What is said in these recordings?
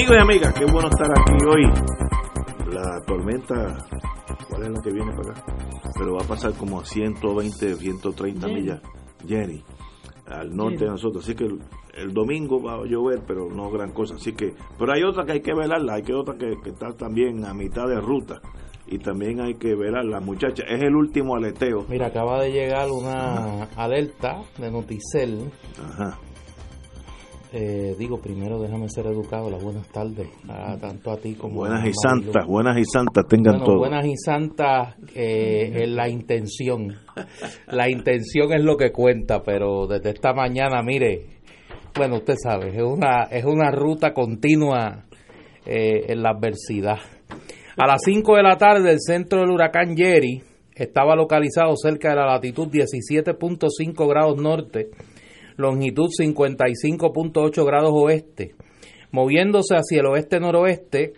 Amigos y amigas, qué bueno estar aquí hoy. La tormenta, ¿cuál es la que viene para acá? Pero va a pasar como a 120, 130 millas, Jenny, al norte de nosotros. Así que el, el domingo va a llover, pero no gran cosa. Así que, pero hay otra que hay que velarla, hay que otra que, que está también a mitad de ruta. Y también hay que velarla, muchacha. Es el último aleteo. Mira, acaba de llegar una alerta de Noticel. Ajá. Eh, digo, primero déjame ser educado. Las buenas tardes, a, tanto a ti como Buenas a y santas, buenas y santas tengan Bueno, todo. buenas y santas eh, es la intención. La intención es lo que cuenta, pero desde esta mañana, mire, bueno, usted sabe, es una, es una ruta continua eh, en la adversidad. A las 5 de la tarde, el centro del huracán Jerry estaba localizado cerca de la latitud 17.5 grados norte, longitud 55.8 grados oeste, moviéndose hacia el oeste-noroeste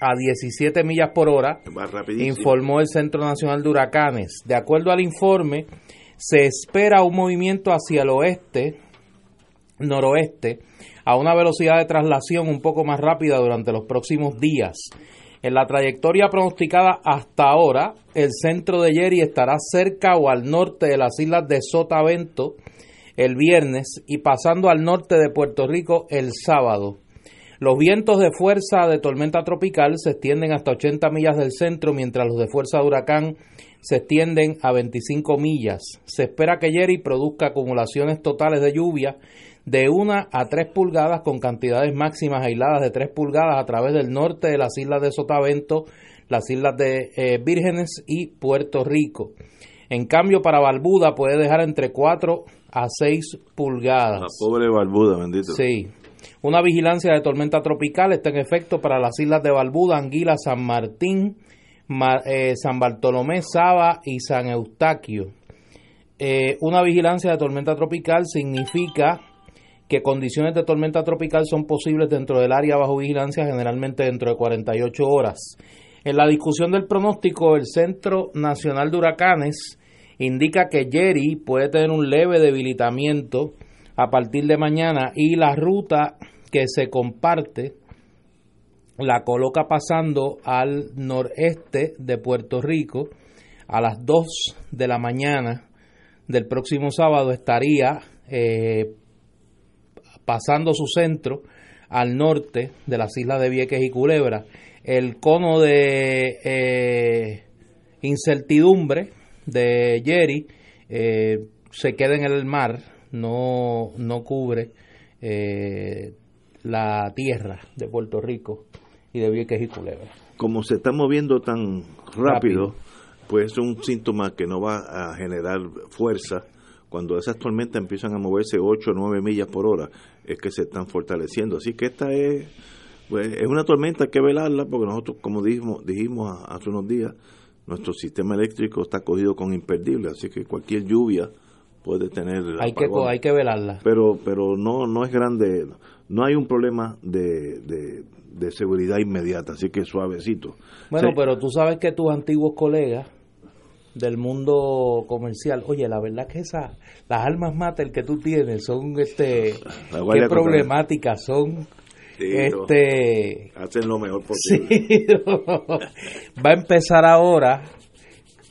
a 17 millas por hora, informó el Centro Nacional de Huracanes. De acuerdo al informe, se espera un movimiento hacia el oeste, noroeste, a una velocidad de traslación un poco más rápida durante los próximos días. En la trayectoria pronosticada hasta ahora, el centro de Jerry estará cerca o al norte de las islas de Sotavento el viernes y pasando al norte de Puerto Rico el sábado. Los vientos de fuerza de tormenta tropical se extienden hasta 80 millas del centro, mientras los de fuerza de huracán se extienden a 25 millas. Se espera que Jerry produzca acumulaciones totales de lluvia de 1 a 3 pulgadas con cantidades máximas aisladas de 3 pulgadas a través del norte de las islas de Sotavento, las islas de eh, Vírgenes y Puerto Rico. En cambio, para Barbuda puede dejar entre 4 a 6 pulgadas. La pobre barbuda, bendito. Sí. Una vigilancia de tormenta tropical está en efecto para las islas de Barbuda, Anguila, San Martín, Ma- eh, San Bartolomé, Saba y San Eustaquio. Eh, una vigilancia de tormenta tropical significa que condiciones de tormenta tropical son posibles dentro del área bajo vigilancia, generalmente dentro de 48 horas. En la discusión del pronóstico, el Centro Nacional de Huracanes indica que Jerry puede tener un leve debilitamiento a partir de mañana y la ruta que se comparte la coloca pasando al noreste de Puerto Rico a las 2 de la mañana del próximo sábado estaría eh, pasando su centro al norte de las islas de Vieques y Culebra. El cono de eh, incertidumbre de Jerry eh, se queda en el mar, no, no cubre eh, la tierra de Puerto Rico y de Vieques y Culebra. Como se está moviendo tan rápido, Rápido. pues es un síntoma que no va a generar fuerza. Cuando esas tormentas empiezan a moverse 8 o 9 millas por hora, es que se están fortaleciendo. Así que esta es, pues, es una tormenta, hay que velarla, porque nosotros, como dijimos, dijimos hace unos días, nuestro sistema eléctrico está cogido con imperdible, así que cualquier lluvia puede tener Hay que, hay que velarla. pero pero no no es grande no hay un problema de, de, de seguridad inmediata así que suavecito Bueno, Sí. pero tú sabes que tus antiguos colegas del mundo comercial, oye, la verdad que esas, las almas mater que tú tienes son, este, qué problemáticas son, Este, hacen lo mejor posible sí, va a empezar ahora,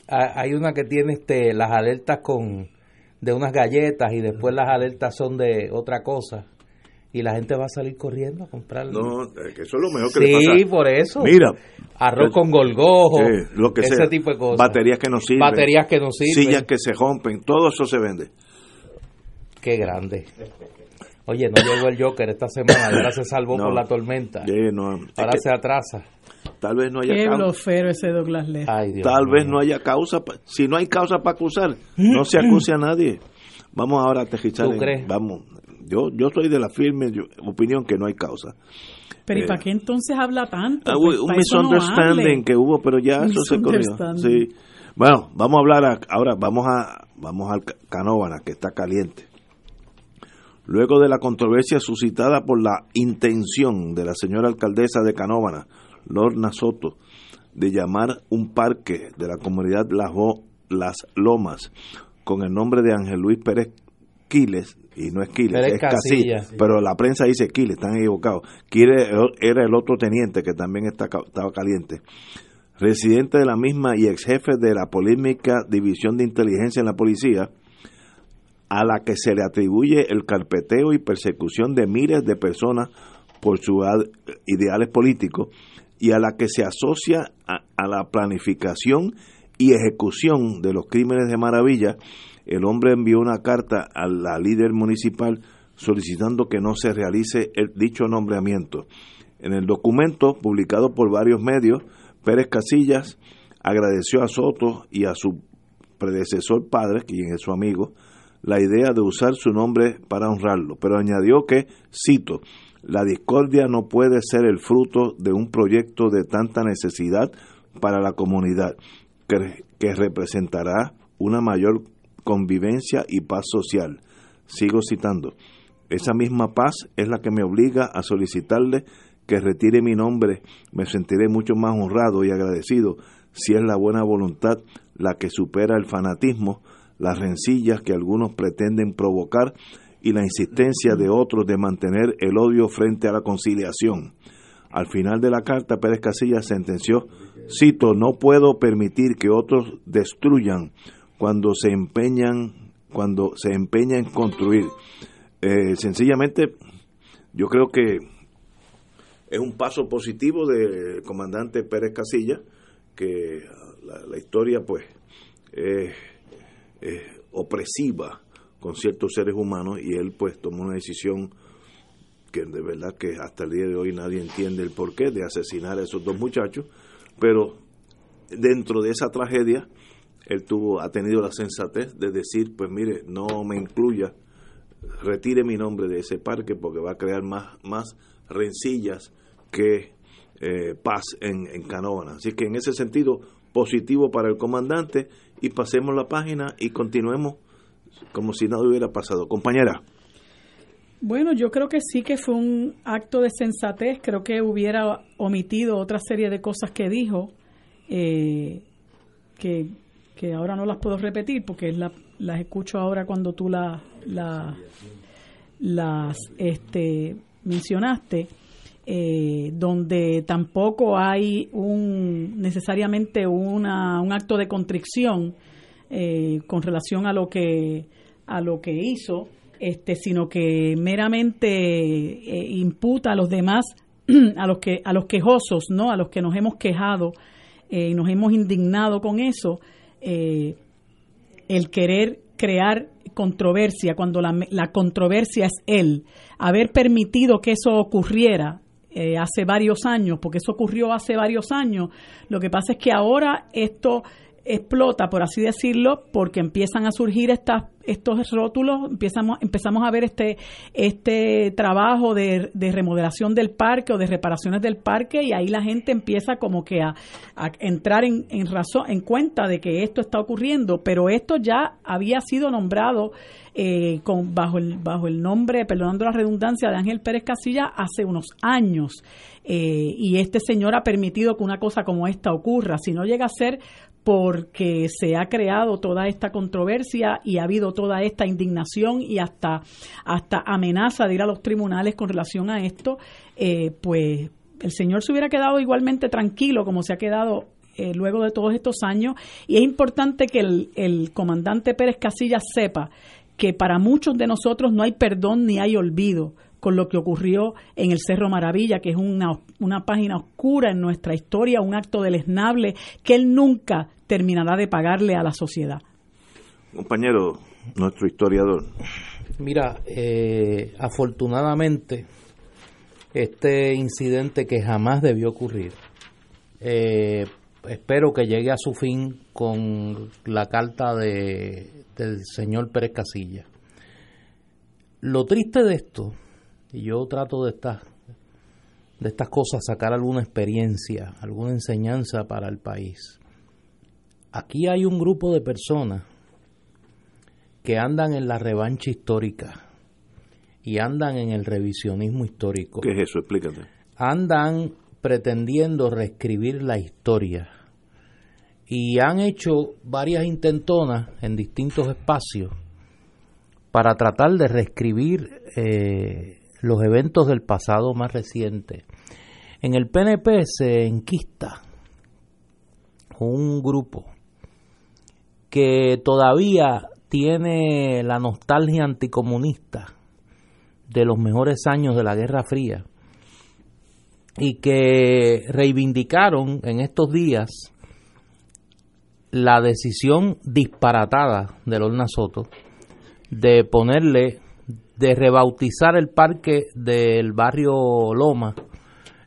hay una que tiene, este, las alertas con, de unas galletas y después las alertas son de otra cosa, y la gente va a salir corriendo a comprarlo. No, que eso es lo mejor que sí, le pasa. Sí, por eso. Mira. Arroz con golgojo, lo que ese sea. tipo de cosas. Baterías que no sirven. Baterías que no sirven. Sillas que se rompen, todo eso se vende. Qué grande. Oye, no llegó el Joker esta semana, ahora se salvó No. por la tormenta. Sí, no, es ahora que se atrasa. tal vez no haya Qué causa. ese Douglas Lee. Ay, Dios Tal vez no haya causa. pa- Si no hay causa para acusar, no se acuse a nadie. Vamos ahora a aterrizar. ¿Tú en- crees? Vamos. Yo, yo soy de la firme yo- opinión que no hay causa. Pero ¿y Eh, para qué entonces habla tanto? Ah, Pues, un no misunderstanding que hubo, pero ya eso se corrió. Sí. Bueno, vamos a hablar a- ahora, vamos a vamos al Ca- Canóvana, que está caliente. Luego de la controversia suscitada por la intención de la señora alcaldesa de Canóvana, Lorna Soto, de llamar un parque de la comunidad Las, Lomas con el nombre de Ángel Luis Pérez Quiles, y no es Quiles, Pérez es Casilla, Casilla. pero la prensa dice Quiles, están equivocados. Quiles era el otro teniente que también está, estaba caliente. Residente de la misma y ex jefe de la polémica División de Inteligencia en la Policía, a la que se le atribuye el carpeteo y persecución de miles de personas por sus ideales políticos y a la que se asocia a, a la planificación y ejecución de los crímenes de maravilla, el hombre envió una carta a la líder municipal solicitando que no se realice el dicho nombramiento. En el documento, publicado por varios medios, Pérez Casillas agradeció a Soto y a su predecesor padre, quien es su amigo, la idea de usar su nombre para honrarlo, pero añadió que, cito, la discordia no puede ser el fruto de un proyecto de tanta necesidad para la comunidad, que, representará una mayor convivencia y paz social. Sigo citando, esa misma paz es la que me obliga a solicitarle que retire mi nombre. Me sentiré mucho más honrado y agradecido si es la buena voluntad la que supera el fanatismo, las rencillas que algunos pretenden provocar y la insistencia de otros de mantener el odio frente a la conciliación. Al final de la carta, Pérez Casillas sentenció, cito, no puedo permitir que otros destruyan cuando se empeñan, cuando se empeña en construir. Eh, sencillamente, yo creo que es un paso positivo del comandante Pérez Casilla, que la, historia pues es es opresiva con ciertos seres humanos y él pues tomó una decisión que de verdad que hasta el día de hoy nadie entiende el porqué de asesinar a esos dos muchachos, pero dentro de esa tragedia él tuvo ha tenido la sensatez de decir, pues mire, no me incluya, retire mi nombre de ese parque porque va a crear más más rencillas que eh, paz en, en. Así que en ese sentido, positivo para el comandante y pasemos la página y continuemos como si nada hubiera pasado. Compañera. Bueno, yo creo que sí que fue un acto de sensatez. Creo que hubiera omitido otra serie de cosas que dijo, eh, que, que ahora no las puedo repetir porque la- las escucho ahora cuando tú la, la- las este, mencionaste. Eh, donde tampoco hay un necesariamente una, un acto de contrición eh, con relación a lo que a lo que hizo este sino que meramente eh, imputa a los demás a los que a los quejosos no a los que nos hemos quejado eh, y nos hemos indignado con eso el querer crear controversia cuando la, la controversia es él. Haber permitido que eso ocurriera eh, hace varios años, porque eso ocurrió hace varios años. Lo que pasa es que ahora esto explota, por así decirlo, porque empiezan a surgir estas, estos rótulos, empezamos, empezamos a ver este, este trabajo de, de remodelación del parque o de reparaciones del parque y ahí la gente empieza como que a, a entrar en, en razón, en cuenta de que esto está ocurriendo, pero esto ya había sido nombrado eh, con, bajo, el, bajo el nombre, perdonando la redundancia, de Ángel Pérez Casilla hace unos años. Eh, y este señor ha permitido que una cosa como esta ocurra. Si no llega a ser porque se ha creado toda esta controversia y ha habido toda esta indignación y hasta, hasta amenaza de ir a los tribunales con relación a esto, eh, pues el señor se hubiera quedado igualmente tranquilo como se ha quedado eh, luego de todos estos años. Y es importante que el, el comandante Pérez Casillas sepa que para muchos de nosotros no hay perdón ni hay olvido con lo que ocurrió en el Cerro Maravilla, que es una, una página oscura en nuestra historia, un acto deleznable que él nunca terminará de pagarle a la sociedad. Compañero, nuestro historiador. Mira, eh, afortunadamente, este incidente que jamás debió ocurrir, eh, espero que llegue a su fin con la carta de, del señor Pérez Casilla. Lo triste de esto, y yo trato de estas, de estas cosas sacar alguna experiencia, alguna enseñanza para el país. Aquí hay un grupo de personas que andan en la revancha histórica y andan en el revisionismo histórico. ¿Qué es eso? Explícate. Andan pretendiendo reescribir la historia y han hecho varias intentonas en distintos espacios para tratar de reescribir eh, los eventos del pasado más reciente. En el PNP se enquista un grupo que todavía tiene la nostalgia anticomunista de los mejores años de la Guerra Fría y que reivindicaron en estos días la decisión disparatada de Lorna Soto de ponerle, de rebautizar el parque del barrio Loma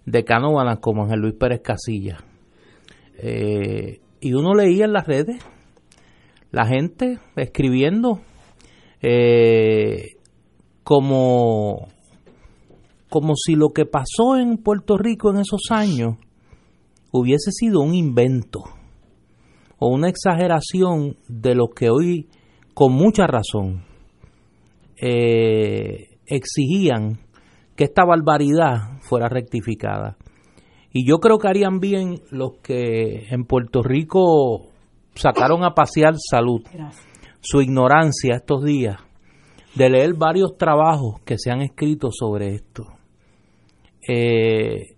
de Canóvanas como Ángel Luis Pérez Casilla. Eh, y uno leía en las redes la gente escribiendo eh, como como si lo que pasó en Puerto Rico en esos años hubiese sido un invento o una exageración de lo que hoy, con mucha razón, eh, exigían que esta barbaridad fuera rectificada. Y yo creo que harían bien los que en Puerto Rico sacaron a pasear salud, su ignorancia estos días, de leer varios trabajos que se han escrito sobre esto. Eh,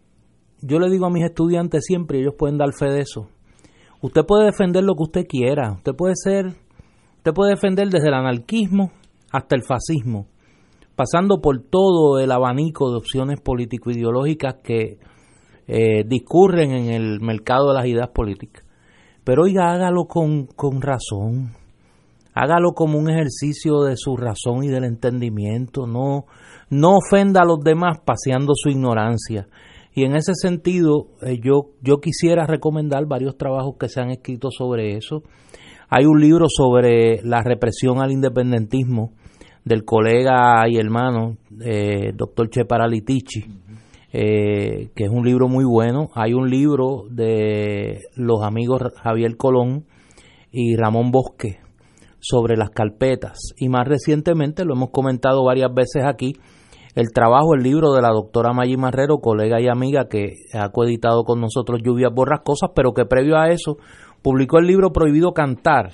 yo le digo a mis estudiantes siempre, ellos pueden dar fe de eso. Usted puede defender lo que usted quiera, usted puede ser, usted puede defender desde el anarquismo hasta el fascismo, pasando por todo el abanico de opciones político-ideológicas que eh, discurren en el mercado de las ideas políticas. Pero oiga, hágalo con, con razón, hágalo como un ejercicio de su razón y del entendimiento, no, no ofenda a los demás paseando su ignorancia. Y en ese sentido, eh, yo, yo quisiera recomendar varios trabajos que se han escrito sobre eso. Hay un libro sobre la represión al independentismo del colega y hermano, eh, doctor Che Paralitici, eh, que es un libro muy bueno. Hay un libro de los amigos Javier Colón y Ramón Bosque sobre las carpetas. Y más recientemente, lo hemos comentado varias veces aquí, el trabajo, el libro de la doctora Maggi Marrero, colega y amiga que ha coeditado con nosotros Lluvias Borrascosas, pero que previo a eso publicó el libro Prohibido Cantar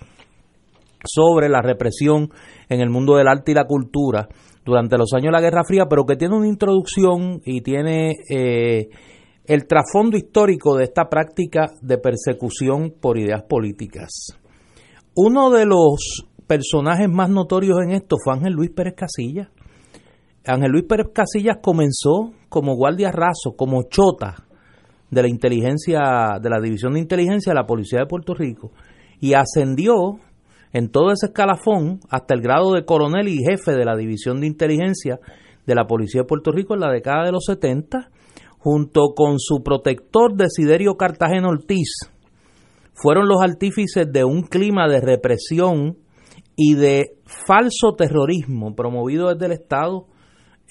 sobre la represión en el mundo del arte y la cultura durante los años de la Guerra Fría, pero que tiene una introducción y tiene eh, el trasfondo histórico de esta práctica de persecución por ideas políticas. Uno de los personajes más notorios en esto fue Ángel Luis Pérez Casilla. Ángel Luis Pérez Casillas comenzó como guardia raso, como chota de la inteligencia, de la división de inteligencia de la Policía de Puerto Rico y ascendió en todo ese escalafón hasta el grado de coronel y jefe de la división de inteligencia de la Policía de Puerto Rico en la década de los 70, junto con su protector Desiderio Cartagena Ortiz, fueron los artífices de un clima de represión y de falso terrorismo promovido desde el Estado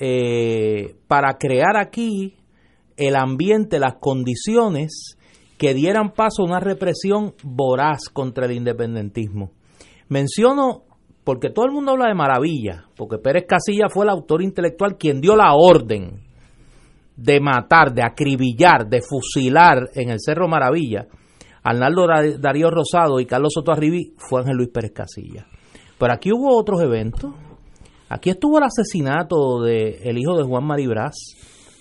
eh, para crear aquí el ambiente, las condiciones que dieran paso a una represión voraz contra el independentismo. Menciono, porque todo el mundo habla de maravilla, porque Pérez Casilla fue el autor intelectual quien dio la orden de matar, de acribillar, de fusilar en el Cerro Maravilla. Arnaldo Darío Rosado y Carlos Soto Arribí fue Ángel Luis Pérez Casilla. Pero aquí hubo otros eventos Aquí estuvo el asesinato del el hijo de Juan Maribraz,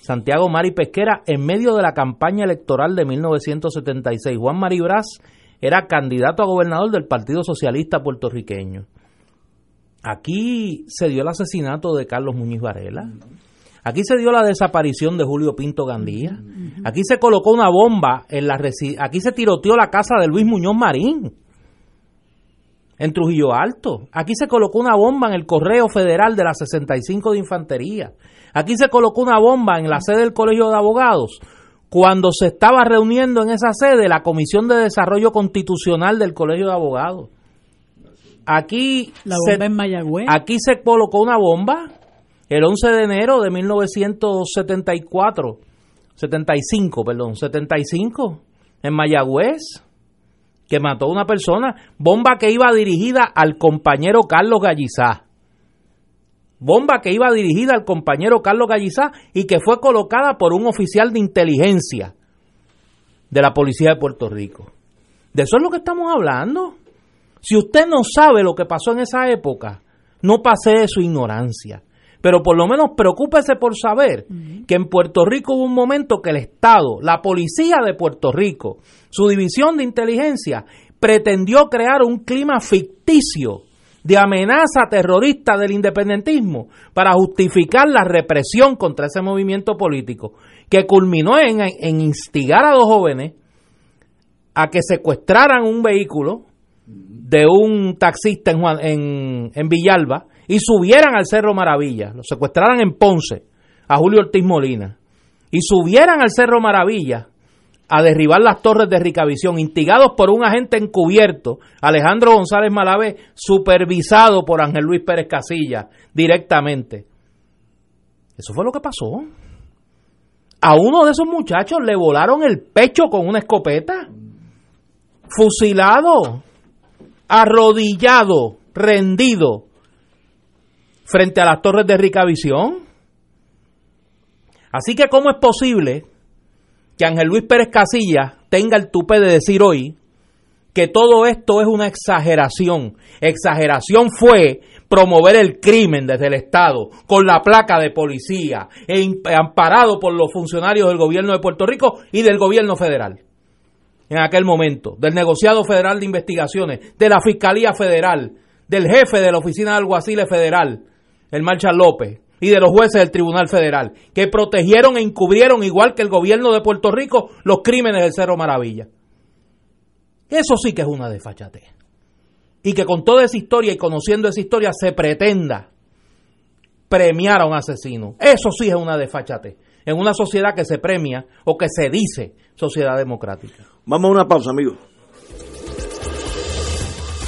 Santiago Mari Pesquera, en medio de la campaña electoral de 1976. Juan Maribraz era candidato a gobernador del Partido Socialista puertorriqueño. Aquí se dio el asesinato de Carlos Muñiz Varela. Aquí se dio la desaparición de Julio Pinto Gandía. Aquí se colocó una bomba en la aquí se tiroteó la casa de Luis Muñoz Marín en Trujillo Alto. Aquí se colocó una bomba en el Correo Federal de la 65 de Infantería. Aquí se colocó una bomba en la sede del Colegio de Abogados cuando se estaba reuniendo en esa sede la Comisión de Desarrollo Constitucional del Colegio de Abogados. Aquí, la bomba en Mayagüez. aquí se colocó una bomba el 11 de enero de 1974, 75, perdón, 75, en Mayagüez, que mató a una persona, bomba que iba dirigida al compañero Carlos Gallizá. Bomba que iba dirigida al compañero Carlos Gallizá y que fue colocada por un oficial de inteligencia de la Policía de Puerto Rico. De eso es lo que estamos hablando. Si usted no sabe lo que pasó en esa época, no pase de su ignorancia pero por lo menos preocúpese por saber que en Puerto Rico hubo un momento que el Estado, la policía de Puerto Rico, su división de inteligencia, pretendió crear un clima ficticio de amenaza terrorista del independentismo para justificar la represión contra ese movimiento político, que culminó en, instigar a dos jóvenes a que secuestraran un vehículo de un taxista en, en, en Villalba y subieran al Cerro Maravilla, lo secuestraran en Ponce a Julio Ortiz Molina y subieran al Cerro Maravilla a derribar las torres de Ricavisión, instigados por un agente encubierto, Alejandro González Malavé, supervisado por Ángel Luis Pérez Casilla directamente. Eso fue lo que pasó. A uno de esos muchachos le volaron el pecho con una escopeta, fusilado, arrodillado, rendido frente a las torres de Ricavisión. Así que, ¿cómo es posible que Ángel Luis Pérez Casilla tenga el tupe de decir hoy que todo esto es una exageración? Exageración fue promover el crimen desde el Estado con la placa de policía e amparado por los funcionarios del gobierno de Puerto Rico y del gobierno federal en aquel momento, del negociado federal de investigaciones, de la Fiscalía Federal, del jefe de la Oficina de Alguaciles Federal, el Marcha López, y de los jueces del Tribunal Federal, que protegieron e encubrieron, igual que el gobierno de Puerto Rico, los crímenes del Cerro Maravilla. Eso sí que es una desfachatez. Y que con toda esa historia y conociendo esa historia se pretenda premiar a un asesino. Eso sí es una desfachatez. En una sociedad que se premia o que se dice sociedad democrática. Vamos a una pausa, amigos.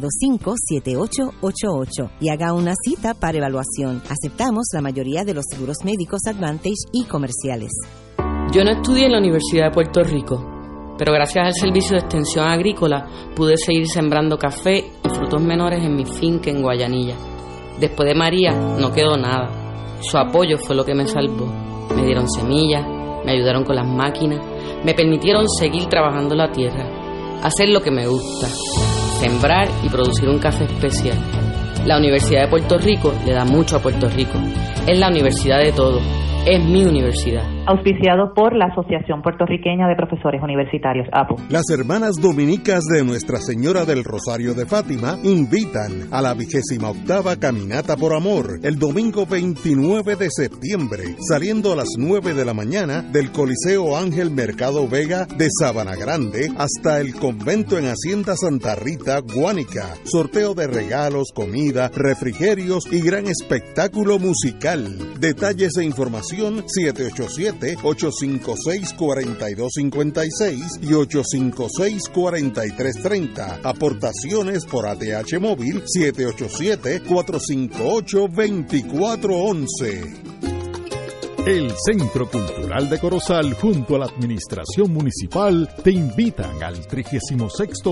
725-7888 y haga una cita para evaluación. Aceptamos la mayoría de los seguros médicos Advantage y comerciales. Yo no estudié en la Universidad de Puerto Rico, pero gracias al Servicio de Extensión Agrícola pude seguir sembrando café y frutos menores en mi finca en Guayanilla. Después de María no quedó nada. Su apoyo fue lo que me salvó. Me dieron semillas, me ayudaron con las máquinas, me permitieron seguir trabajando la tierra, hacer lo que me gusta sembrar y producir un café especial. La Universidad de Puerto Rico le da mucho a Puerto Rico. Es la universidad de todo. Es mi universidad auspiciado por la Asociación Puertorriqueña de Profesores Universitarios, APU. Las hermanas dominicas de Nuestra Señora del Rosario de Fátima invitan a la vigésima octava Caminata por Amor el domingo 29 de septiembre, saliendo a las 9 de la mañana del Coliseo Ángel Mercado Vega de Sabana Grande hasta el convento en Hacienda Santa Rita, Guánica. Sorteo de regalos, comida, refrigerios y gran espectáculo musical. Detalles e información 787 856-4256 y 856-4330. Aportaciones por ATH Móvil 787-458-2411. El Centro Cultural de Corozal junto a la Administración Municipal te invitan al 36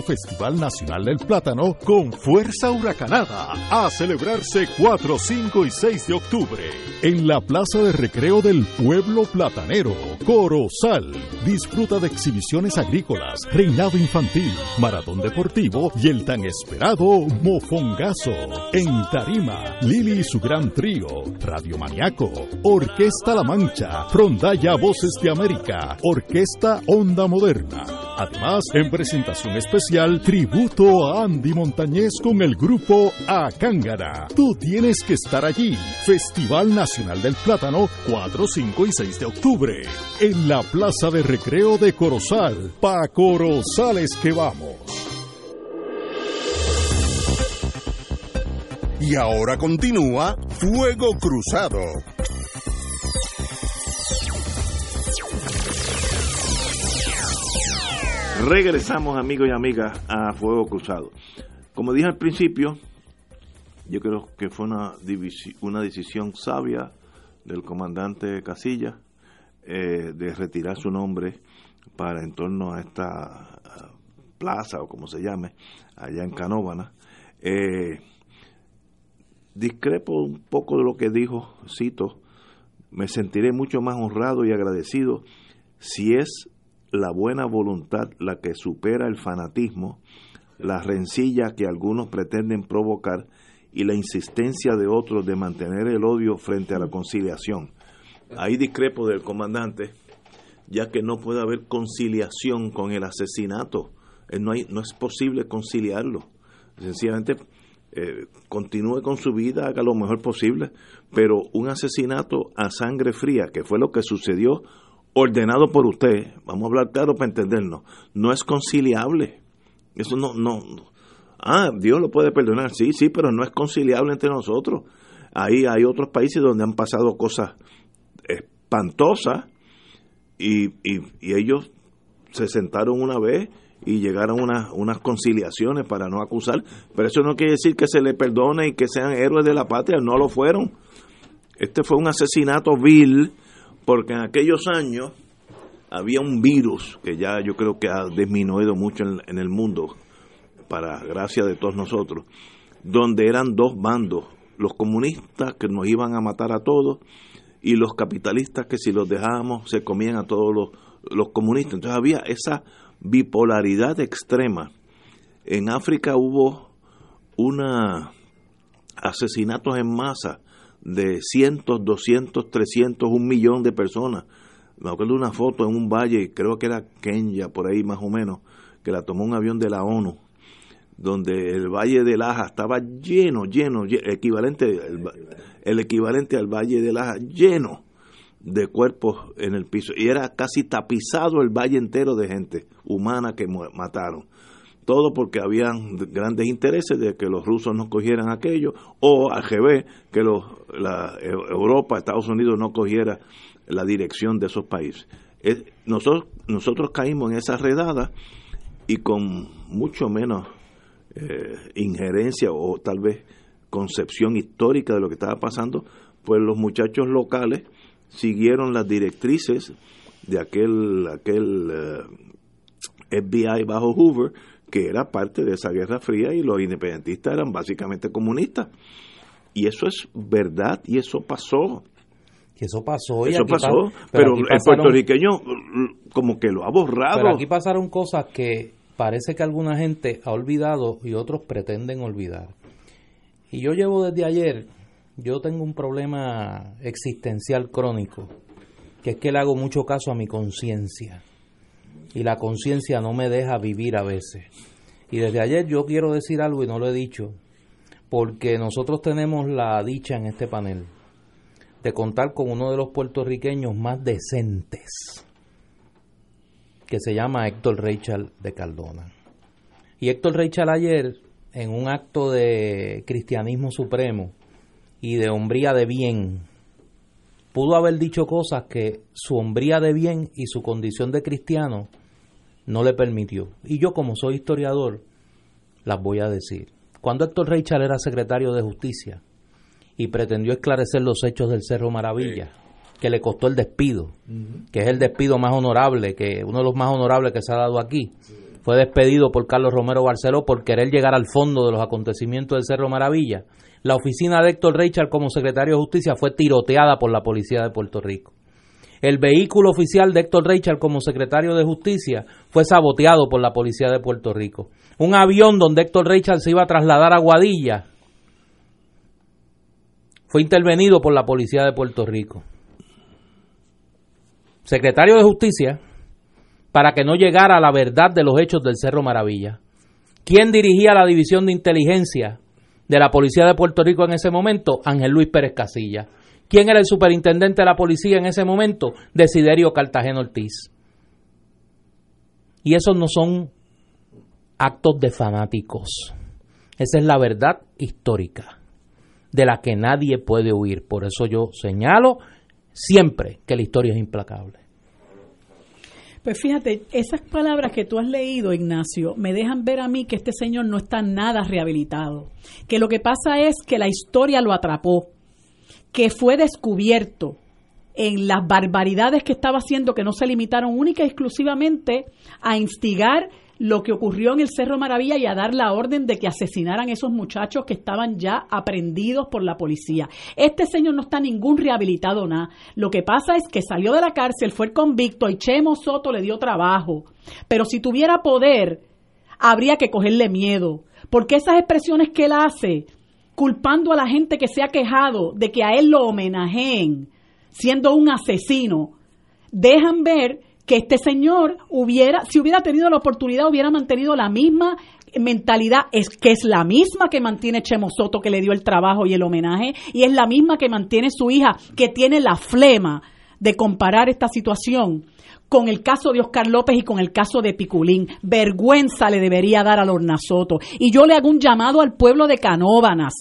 Festival Nacional del Plátano con Fuerza Huracanada a celebrarse 4, 5 y 6 de octubre en la Plaza de Recreo del Pueblo Platanero, Corozal. Disfruta de exhibiciones agrícolas, reinado infantil, maratón deportivo y el tan esperado Mofongazo. En Tarima, Lili y su gran trío, Radio Maniaco, Orquesta La Mancha, Frondalla Voces de América, Orquesta Onda Moderna. Además, en presentación especial, tributo a Andy Montañez con el grupo Acángara. Tú tienes que estar allí. Festival Nacional del Plátano, 4, 5 y 6 de octubre. En la Plaza de Recreo de Corozal. Pa Corozales que vamos. Y ahora continúa Fuego Cruzado. Regresamos, amigos y amigas, a Fuego Cruzado. Como dije al principio, yo creo que fue una, una decisión sabia del comandante Casilla eh, de retirar su nombre para en torno a esta plaza o como se llame, allá en Canóvana. Eh, discrepo un poco de lo que dijo, cito, me sentiré mucho más honrado y agradecido si es la buena voluntad la que supera el fanatismo, la rencilla que algunos pretenden provocar y la insistencia de otros de mantener el odio frente a la conciliación. Ahí discrepo del comandante, ya que no puede haber conciliación con el asesinato. Eh, no, no es posible conciliarlo. Sencillamente eh, continúe con su vida, haga lo mejor posible, pero un asesinato a sangre fría, que fue lo que sucedió ordenado por usted, vamos a hablar claro para entendernos, no es conciliable. Eso no, no, Ah, Dios lo puede perdonar, sí, sí, pero no es conciliable entre nosotros. Ahí hay otros países donde han pasado cosas espantosas y, y, ellos se sentaron una vez y llegaron a unas conciliaciones para no acusar, pero eso no quiere decir que se le perdone y que sean héroes de la patria, no lo fueron. Este fue un asesinato vil porque en aquellos años había un virus que ya yo creo que ha disminuido mucho en, el mundo, para gracia de todos nosotros, donde eran dos bandos, los comunistas que nos iban a matar a todos y los capitalistas que si los dejábamos se comían a todos los, los comunistas. Entonces había esa bipolaridad extrema. En África hubo una asesinatos en masa de cientos, doscientos, trescientos, un millón de personas. Me acuerdo de una foto en un valle, creo que era Kenya, por ahí más o menos, que la tomó un avión de la ONU, donde el valle de Laja estaba lleno, lleno, equivalente, el, equivalente al valle de Laja, lleno de cuerpos en el piso. Y era casi tapizado el valle entero de gente humana que mataron todo porque habían grandes intereses de que los rusos no cogieran aquello, o al GB, que los, la, Europa, Estados Unidos no cogiera la dirección de esos países. nosotros, nosotros caímos en esa redada y con mucho menos eh, injerencia o tal vez concepción histórica de lo que estaba pasando, pues los muchachos locales siguieron las directrices de aquel, aquel eh, FBI bajo Hoover, que era parte de esa Guerra Fría y los independentistas eran básicamente comunistas. Y eso es verdad y eso pasó. Que eso pasó. Y eso pasó, pero, el puertorriqueño como que lo ha borrado. Pero aquí pasaron cosas que parece que alguna gente ha olvidado y otros pretenden olvidar. Y yo llevo desde ayer, yo tengo un problema existencial crónico, que es que le hago mucho caso a mi conciencia y la conciencia no me deja vivir a veces. Y desde ayer yo quiero decir algo y no lo he dicho, porque nosotros tenemos la dicha en este panel de contar con uno de los puertorriqueños más decentes, que se llama Héctor Rachel de Cardona. Y Héctor Rachel ayer, en un acto de cristianismo supremo y de hombría de bien, pudo haber dicho cosas que su hombría de bien y su condición de cristiano no le permitió. Y yo como soy historiador, las voy a decir. Cuando Héctor Reichal era secretario de Justicia y pretendió esclarecer los hechos del Cerro Maravilla, que le costó el despido, que es el despido más honorable, que uno de los más honorables que se ha dado aquí. Fue despedido por Carlos Romero Barceló por querer llegar al fondo de los acontecimientos del Cerro Maravilla. La oficina de Héctor Richard como secretario de Justicia fue tiroteada por la policía de Puerto Rico. El vehículo oficial de Héctor Richard como secretario de Justicia fue saboteado por la policía de Puerto Rico. Un avión donde Héctor Richard se iba a trasladar a Guadilla fue intervenido por la policía de Puerto Rico. Secretario de Justicia para que no llegara a la verdad de los hechos del Cerro Maravilla. ¿Quién dirigía la división de inteligencia de la policía de Puerto Rico en ese momento? Ángel Luis Pérez Casilla. ¿Quién era el superintendente de la policía en ese momento? Desiderio Cartagena Ortiz. Y esos no son actos de fanáticos. Esa es la verdad histórica de la que nadie puede huir. Por eso yo señalo siempre que la historia es implacable. Pues fíjate, esas palabras que tú has leído, Ignacio, me dejan ver a mí que este señor no está nada rehabilitado. Que lo que pasa es que la historia lo atrapó que fue descubierto en las barbaridades que estaba haciendo, que no se limitaron única y exclusivamente a instigar lo que ocurrió en el Cerro Maravilla y a dar la orden de que asesinaran esos muchachos que estaban ya aprendidos por la policía. Este señor no está ningún rehabilitado nada. Lo que pasa es que salió de la cárcel, fue convicto y Chemo Soto le dio trabajo. Pero si tuviera poder, habría que cogerle miedo. Porque esas expresiones que él hace culpando a la gente que se ha quejado de que a él lo homenajeen siendo un asesino, dejan ver que este señor hubiera, si hubiera tenido la oportunidad, hubiera mantenido la misma mentalidad, es que es la misma que mantiene Chemo Soto que le dio el trabajo y el homenaje, y es la misma que mantiene su hija, que tiene la flema de comparar esta situación con el caso de Oscar López y con el caso de Piculín. Vergüenza le debería dar a Lorna Soto. Y yo le hago un llamado al pueblo de Canóbanas.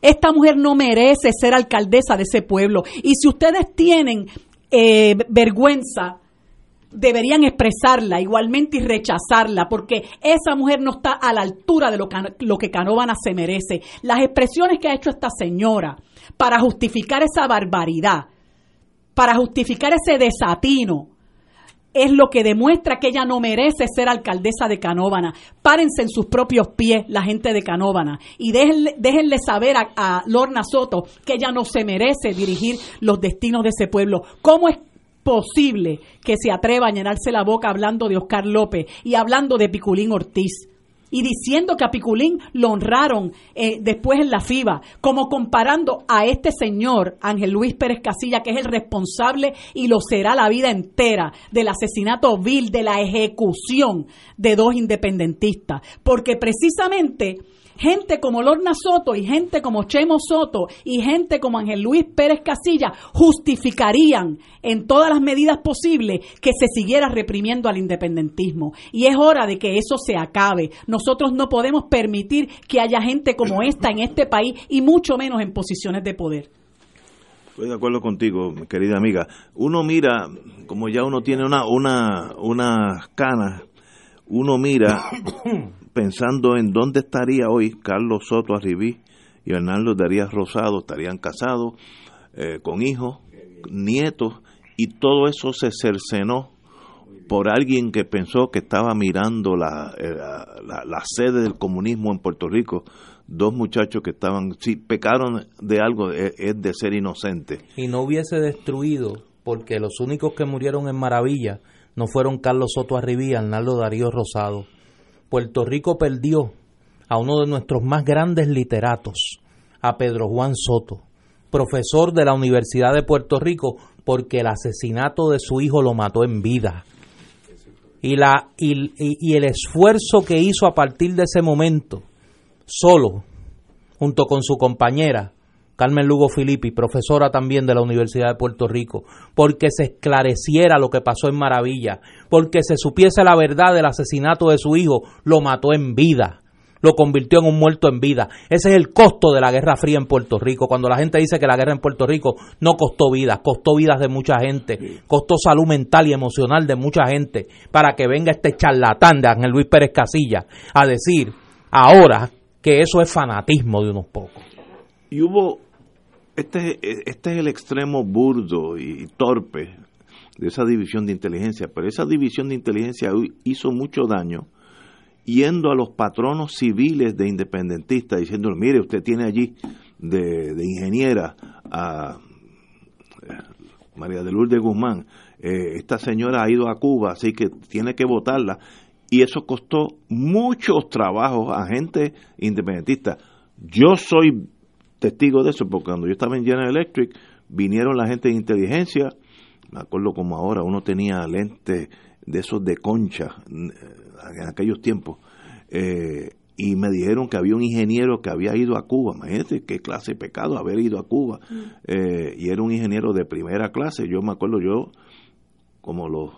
Esta mujer no merece ser alcaldesa de ese pueblo. Y si ustedes tienen eh, vergüenza, deberían expresarla igualmente y rechazarla, porque esa mujer no está a la altura de lo, lo que Canóbanas se merece. Las expresiones que ha hecho esta señora para justificar esa barbaridad, para justificar ese desatino, es lo que demuestra que ella no merece ser alcaldesa de Canóvana. Párense en sus propios pies la gente de Canóvana y déjenle, saber a, a, Lorna Soto que ella no se merece dirigir los destinos de ese pueblo. ¿Cómo es posible que se atreva a llenarse la boca hablando de Oscar López y hablando de Piculín Ortiz? Y diciendo que a Piculín lo honraron eh, después en la FIBA, como comparando a este señor, Ángel Luis Pérez Casilla, que es el responsable y lo será la vida entera del asesinato vil, de la ejecución de dos independentistas, porque precisamente gente como Lorna Soto y gente como Chemo Soto y gente como Ángel Luis Pérez Casilla justificarían en todas las medidas posibles que se siguiera reprimiendo al independentismo. Y es hora de que eso se acabe. Nosotros no podemos permitir que haya gente como esta en este país y mucho menos en posiciones de poder. Estoy de acuerdo contigo, mi querida amiga. Uno mira, como ya uno tiene una, una, unas canas, uno mira pensando en dónde estaría hoy Carlos Soto Arribí y Hernando Darías Rosado, estarían casados, eh, con hijos, nietos, y todo eso se cercenó por alguien que pensó que estaba mirando la, eh, sede del comunismo en Puerto Rico. Dos muchachos que estaban, si pecaron de algo, es, es de ser inocentes. Y no hubiese destruido, porque los únicos que murieron en Maravilla no fueron Carlos Soto Arribí y Arnaldo Darío Rosado Puerto Rico perdió a uno de nuestros más grandes literatos, a Pedro Juan Soto, profesor de la Universidad de Puerto Rico, porque el asesinato de su hijo lo mató en vida. Y, la, y, y el esfuerzo que hizo a partir de ese momento, solo, junto con su compañera, Carmen Lugo Filippi, profesora también de la Universidad de Puerto Rico, porque se esclareciera lo que pasó en Maravilla, porque se supiese la verdad del asesinato de su hijo, lo mató en vida, lo convirtió en un muerto en vida. Ese es el costo de la Guerra Fría en Puerto Rico. Cuando la gente dice que la guerra en Puerto Rico no costó vidas, costó vidas de mucha gente, costó salud mental y emocional de mucha gente, para que venga este charlatán de Ángel Luis Pérez Casilla a decir ahora que eso es fanatismo de unos pocos. Y hubo este, este es el extremo burdo y torpe de esa división de inteligencia, pero esa división de inteligencia hizo mucho daño yendo a los patronos civiles de independentistas, diciendo, mire, usted tiene allí de, ingeniera a eh, María de Lourdes Guzmán, eh, esta señora ha ido a Cuba, así que tiene que votarla. Y eso costó muchos trabajos a gente independentista. Yo soy testigo de eso, porque cuando yo estaba en General Electric, vinieron la gente de inteligencia, me acuerdo como ahora, uno tenía lentes de esos de concha eh, en aquellos tiempos, eh, y me dijeron que había un ingeniero que había ido a Cuba, imagínate qué clase de pecado haber ido a Cuba, mm. eh, y era un ingeniero de primera clase, yo me acuerdo, yo, como los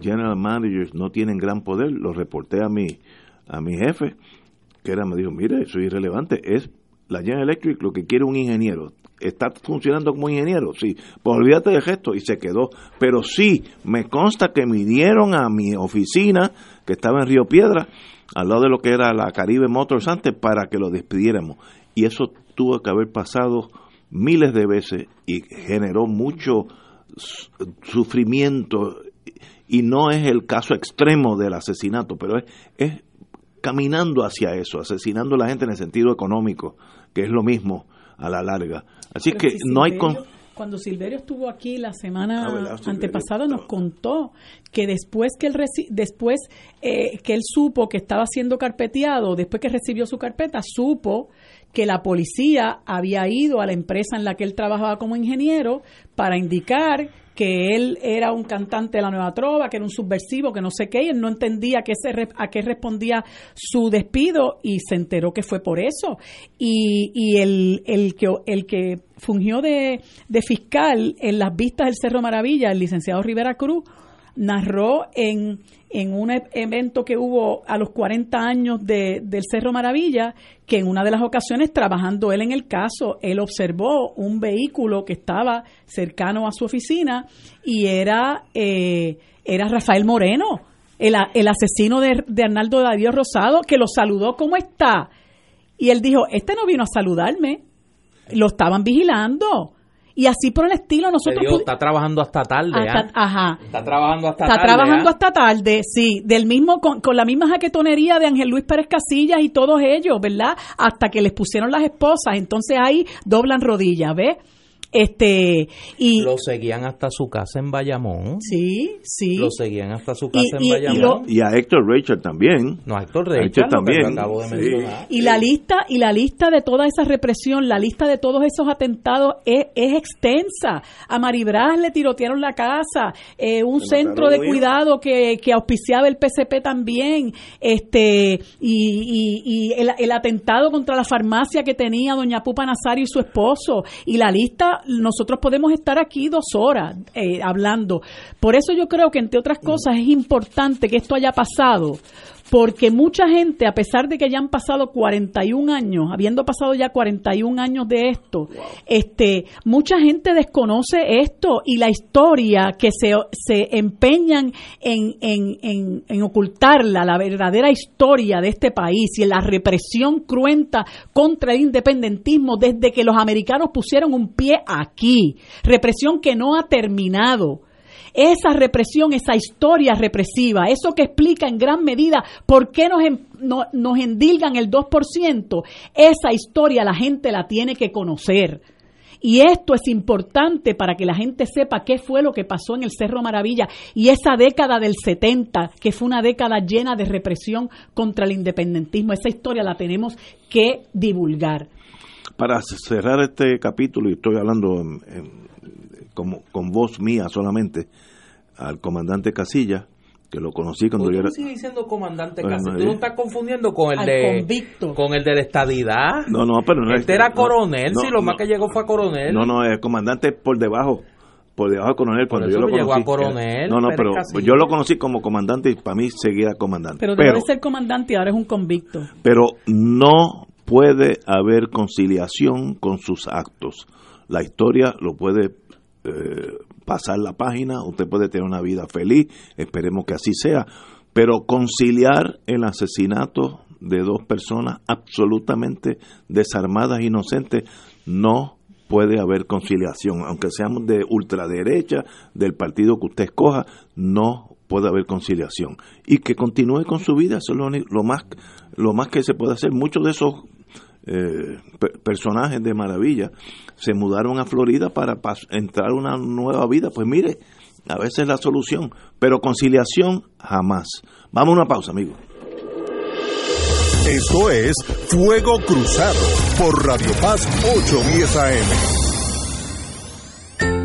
general managers no tienen gran poder, lo reporté a mi, a mi jefe, que era, me dijo, mire, eso es irrelevante, es la General Electric lo que quiere un ingeniero. ¿Está funcionando como ingeniero? Sí. Pues olvídate del gesto y se quedó. Pero sí, me consta que vinieron a mi oficina, que estaba en Río Piedra, al lado de lo que era la Caribe Motors antes, para que lo despidiéramos. Y eso tuvo que haber pasado miles de veces y generó mucho sufrimiento. Y no es el caso extremo del asesinato, pero es, es caminando hacia eso, asesinando a la gente en el sentido económico, que es lo mismo a la larga. Así que no hay... Cuando Silverio estuvo aquí la semana ah, antepasada nos contó que después que él después eh, que él supo que estaba siendo carpeteado, después que recibió su carpeta, supo que la policía había ido a la empresa en la que él trabajaba como ingeniero para indicar que él era un cantante de la nueva trova, que era un subversivo, que no sé qué, y él no entendía qué se, a qué respondía su despido y se enteró que fue por eso. Y, y el, el, que, el que fungió de, de fiscal en las vistas del Cerro Maravilla, el licenciado Rivera Cruz, narró en, en un e-, evento que hubo a los 40 años de, del Cerro Maravilla, que en una de las ocasiones, trabajando él en el caso, él observó un vehículo que estaba cercano a su oficina y era, eh, era Rafael Moreno, el, el asesino de, de Arnaldo Darío Rosado, que lo saludó, ¿cómo está? Y él dijo, este no vino a saludarme, lo estaban vigilando y así por el estilo nosotros está trabajando hasta tarde ¿ah? ajá está trabajando hasta está tarde trabajando ¿ah? hasta tarde sí del mismo con, con, la misma jaquetonería de Ángel Luis Pérez Casillas y todos ellos verdad hasta que les pusieron las esposas entonces ahí doblan rodillas ¿ves? Este, y lo seguían hasta su casa en Bayamón. Sí, sí. Lo seguían hasta su casa en Bayamón. Y, a Héctor Richard también. No, a Héctor Richard, también. Y la lista y la lista de toda esa represión, la lista de todos esos atentados es, es extensa. A Maribras le tirotearon la casa, eh, un centro de cuidado que, que auspiciaba el PCP también, este y, y, el, el atentado contra la farmacia que tenía doña Pupa Nazario y su esposo y la lista nosotros podemos estar aquí dos horas eh, hablando. Por eso yo creo que, entre otras cosas, es importante que esto haya pasado, porque mucha gente, a pesar de que ya han pasado 41 años, habiendo pasado ya 41 años de esto, este, mucha gente desconoce esto y la historia que se, se empeñan en, en, en, ocultarla, la verdadera historia de este país y la represión cruenta contra el independentismo desde que los americanos pusieron un pie aquí, represión que no ha terminado esa represión, esa historia represiva, eso que explica en gran medida por qué nos, nos endilgan el 2%, esa historia la gente la tiene que conocer. Y esto es importante para que la gente sepa qué fue lo que pasó en el Cerro Maravilla y esa década del 70, que fue una década llena de represión contra el independentismo. Esa historia la tenemos que divulgar. Para cerrar este capítulo, y estoy hablando como, con voz mía solamente, al comandante Casilla, que lo conocí cuando yo era... sigue diciendo comandante Casilla? ¿Tú no estás confundiendo con el de... Con el de la estadidad? No, no, pero no Este era coronel, si lo más que llegó fue a coronel. No, no, es comandante por debajo por debajo de coronel cuando yo lo conocí. Llegó a coronel. No, no, pero yo lo conocí como comandante y para mí seguía comandante. Pero, debe ser comandante y ahora es un convicto. Pero no puede haber conciliación con sus actos. La historia lo puede eh, pasar la página, usted puede tener una vida feliz, esperemos que así sea, pero conciliar el asesinato de dos personas absolutamente desarmadas, inocentes, no puede haber conciliación, aunque seamos de ultraderecha, del partido que usted escoja, no puede haber conciliación. Y que continúe con su vida, eso es lo, lo más, lo más que se puede hacer. Muchos de esos eh, personajes de maravilla se mudaron a Florida para entrar a una nueva vida. Pues mire, a veces la solución, pero conciliación jamás. Vamos a una pausa, amigos. Esto es Fuego Cruzado por Radio Paz 810 AM.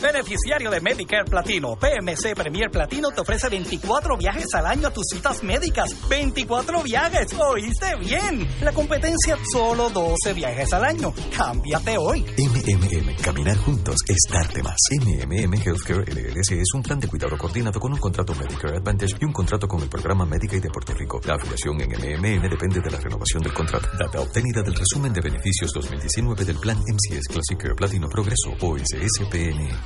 Beneficiario de Medicare Platino, PMC Premier Platino te ofrece 24 viajes al año a tus citas médicas. 24 viajes, ¿oíste bien? La competencia solo 12 viajes al año. Cámbiate hoy. MMM, caminar juntos es darte más. MMM Healthcare LLC es un plan de cuidado coordinado con un contrato Medicare Advantage y un contrato con el programa Medicaid de Puerto Rico. La afiliación en MMM depende de la renovación del contrato. Data obtenida del resumen de beneficios 2019 del plan MCS Classic Care Platino Progreso o SSPN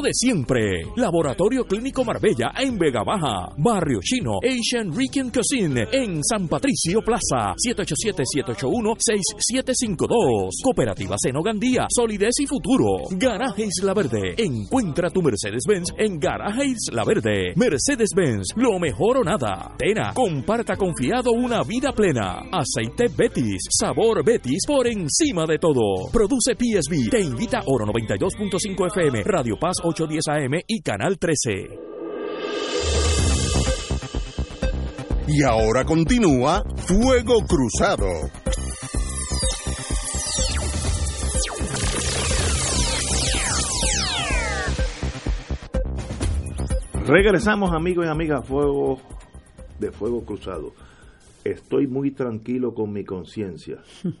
de siempre. Laboratorio Clínico Marbella en Vega Baja. Barrio Chino Asian Rican Cuisine en San Patricio Plaza. 787-781-6752. Cooperativa Seno Gandía. Solidez y futuro. Garaje Isla Verde. Encuentra tu Mercedes-Benz en Garaje Isla Verde. Mercedes-Benz. Lo mejor o nada. Tena. Comparta confiado una vida plena. Aceite Betis. Sabor Betis por encima de todo. Produce PSB. Te invita Oro 92.5 FM. Radio Paz 810 AM y Canal 13. Y ahora continúa Fuego Cruzado. Regresamos amigos y amigas Fuego de Fuego Cruzado. Estoy muy tranquilo con mi conciencia.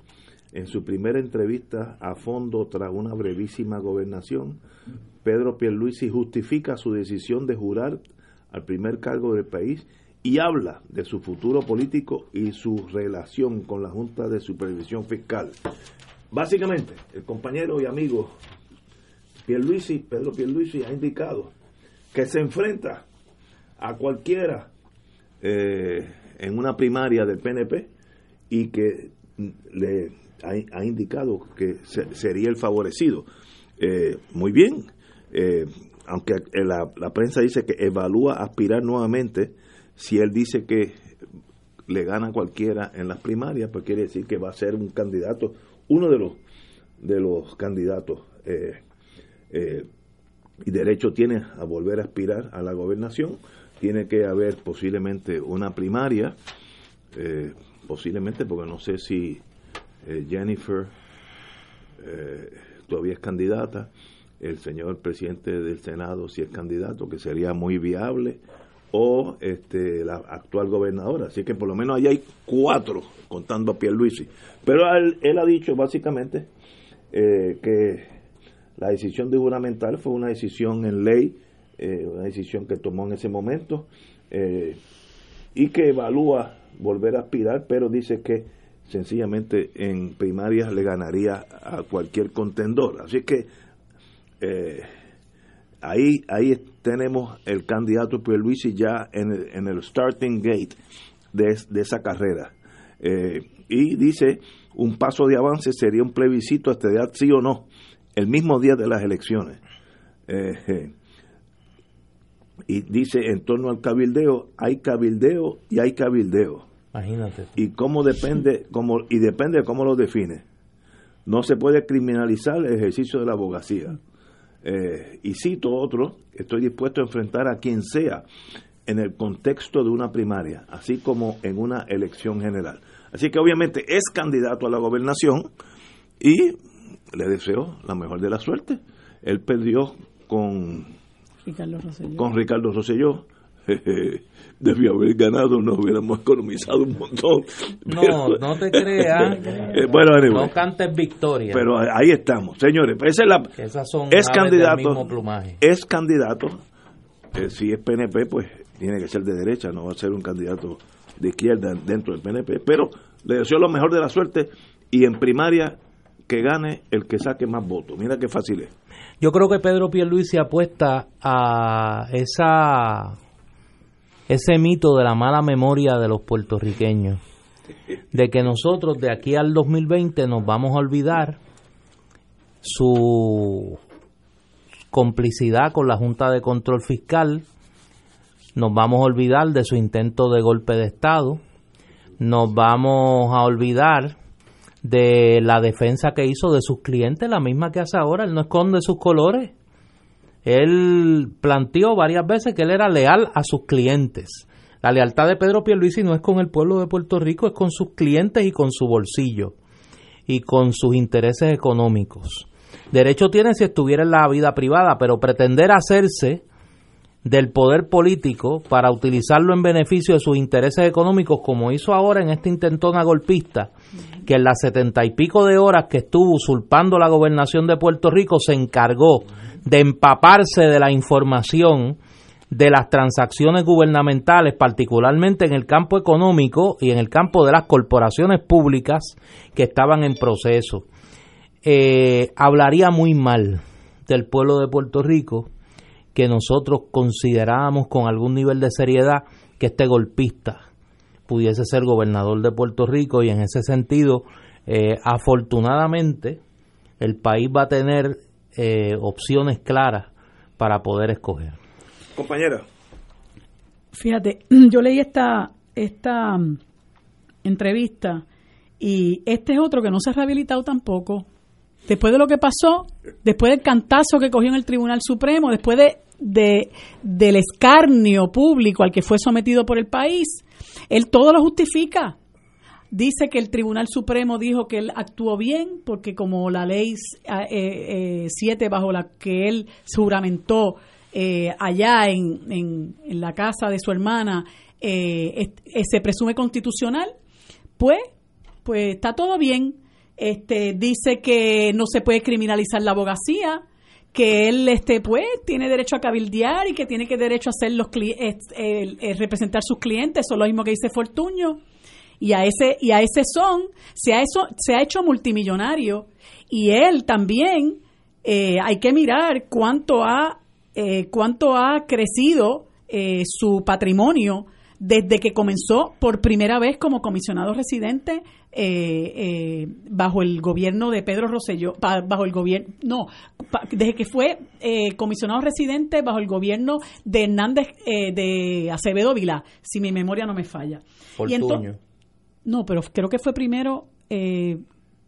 En su primera entrevista a fondo tras una brevísima gobernación, Pedro Pierluisi justifica su decisión de jurar al primer cargo del país y habla de su futuro político y su relación con la Junta de Supervisión Fiscal. Básicamente, el compañero y amigo Pierluisi, Pedro Pierluisi ha indicado que se enfrenta a cualquiera eh, en una primaria del PNP y que le ha, indicado que sería el favorecido. Eh, muy bien, eh, aunque la, la, prensa dice que evalúa aspirar nuevamente, si él dice que le gana cualquiera en las primarias, pues quiere decir que va a ser un candidato, uno de los de los candidatos eh, eh, y derecho tiene a volver a aspirar a la gobernación. Tiene que haber posiblemente una primaria, posiblemente porque no sé si eh, Jennifer eh, todavía es candidata, el señor presidente del Senado si es candidato, que sería muy viable, o este, la actual gobernadora. Así que por lo menos ahí hay cuatro, contando a Pierluisi. Pero él, él ha dicho básicamente eh, que la decisión de juramental fue una decisión en ley, eh, una decisión que tomó en ese momento, eh, y que evalúa volver a aspirar, pero dice que sencillamente en primarias le ganaría a cualquier contendor. Así que eh, ahí ahí tenemos el candidato Pierluisi ya en el, en el starting gate de, de esa carrera. Eh, y dice, un paso de avance sería un plebiscito a esta edad, sí o no, el mismo día de las elecciones. Eh, y dice, en torno al cabildeo, hay cabildeo y hay cabildeo. Imagínate. Y cómo depende, cómo, y depende de cómo lo define. No se puede criminalizar el ejercicio de la abogacía. Eh, y cito otro, estoy dispuesto a enfrentar a quien sea en el contexto de una primaria, así como en una elección general. Así que obviamente es candidato a la gobernación y le deseo la mejor de la suerte. Él perdió con Ricardo Rosselló. con Ricardo Rosselló. Debió haber ganado, nos hubiéramos economizado un montón. No, Pero- no te creas. Eh, bueno, anyway. no cantes victoria. Pero ahí estamos, señores. Esa es la, Que esas son es aves del candidato, mismo plumaje. es candidato. eh, si es PNP, pues tiene que ser de derecha, no va a ser un candidato de izquierda dentro del PNP. Pero le deseo lo mejor de la suerte y en primaria que gane el que saque más votos. Mira qué fácil es. Yo creo que Pedro Pierluisi apuesta a esa ese mito de la mala memoria de los puertorriqueños, de que nosotros de aquí al 2020 nos vamos a olvidar su complicidad con la Junta de Control Fiscal, nos vamos a olvidar de su intento de golpe de Estado, nos vamos a olvidar de la defensa que hizo de sus clientes, la misma que hace ahora, él no esconde sus colores. Él planteó varias veces que él era leal a sus clientes. La lealtad de Pedro Pierluisi no es con el pueblo de Puerto Rico, es con sus clientes y con su bolsillo y con sus intereses económicos. Derecho tiene si estuviera en la vida privada, pero pretender hacerse del poder político para utilizarlo en beneficio de sus intereses económicos, como hizo ahora en este intentona golpista, que en las setenta y pico de horas que estuvo usurpando la gobernación de Puerto Rico se encargó de empaparse de la información de las transacciones gubernamentales, particularmente en el campo económico y en el campo de las corporaciones públicas que estaban en proceso. Eh, hablaría muy mal del pueblo de Puerto Rico que nosotros considerábamos con algún nivel de seriedad que este golpista pudiese ser gobernador de Puerto Rico y en ese sentido, eh, afortunadamente, el país va a tener eh, opciones claras para poder escoger. Compañera. Fíjate, yo leí esta, esta mm, entrevista y este es otro que no se ha rehabilitado tampoco. Después de lo que pasó, después del cantazo que cogió en el Tribunal Supremo, después de, de- del escarnio público al que fue sometido por el país, él todo lo justifica. Dice que el Tribunal Supremo dijo que él actuó bien porque como la ley 7 bajo la que él juramentó eh, allá en, en- la casa de su hermana eh, eh, se presume constitucional, pues, pues está todo bien. Este dice que no se puede criminalizar la abogacía, que él este pues tiene derecho a cabildear y que tiene que derecho a hacer los eh, eh, eh, representar sus clientes, eso es lo mismo que dice Fortuño. Y a ese y a ese son se ha eso se ha hecho multimillonario y él también eh, hay que mirar cuánto ha eh, cuánto ha crecido eh, su patrimonio desde que comenzó por primera vez como comisionado residente eh, eh, bajo el gobierno de Pedro Rosselló, pa- bajo el gobierno, no, pa- desde que fue eh, comisionado residente bajo el gobierno de Hernández eh, de Acevedo Vilá, si mi memoria no me falla. No, pero creo que fue primero eh,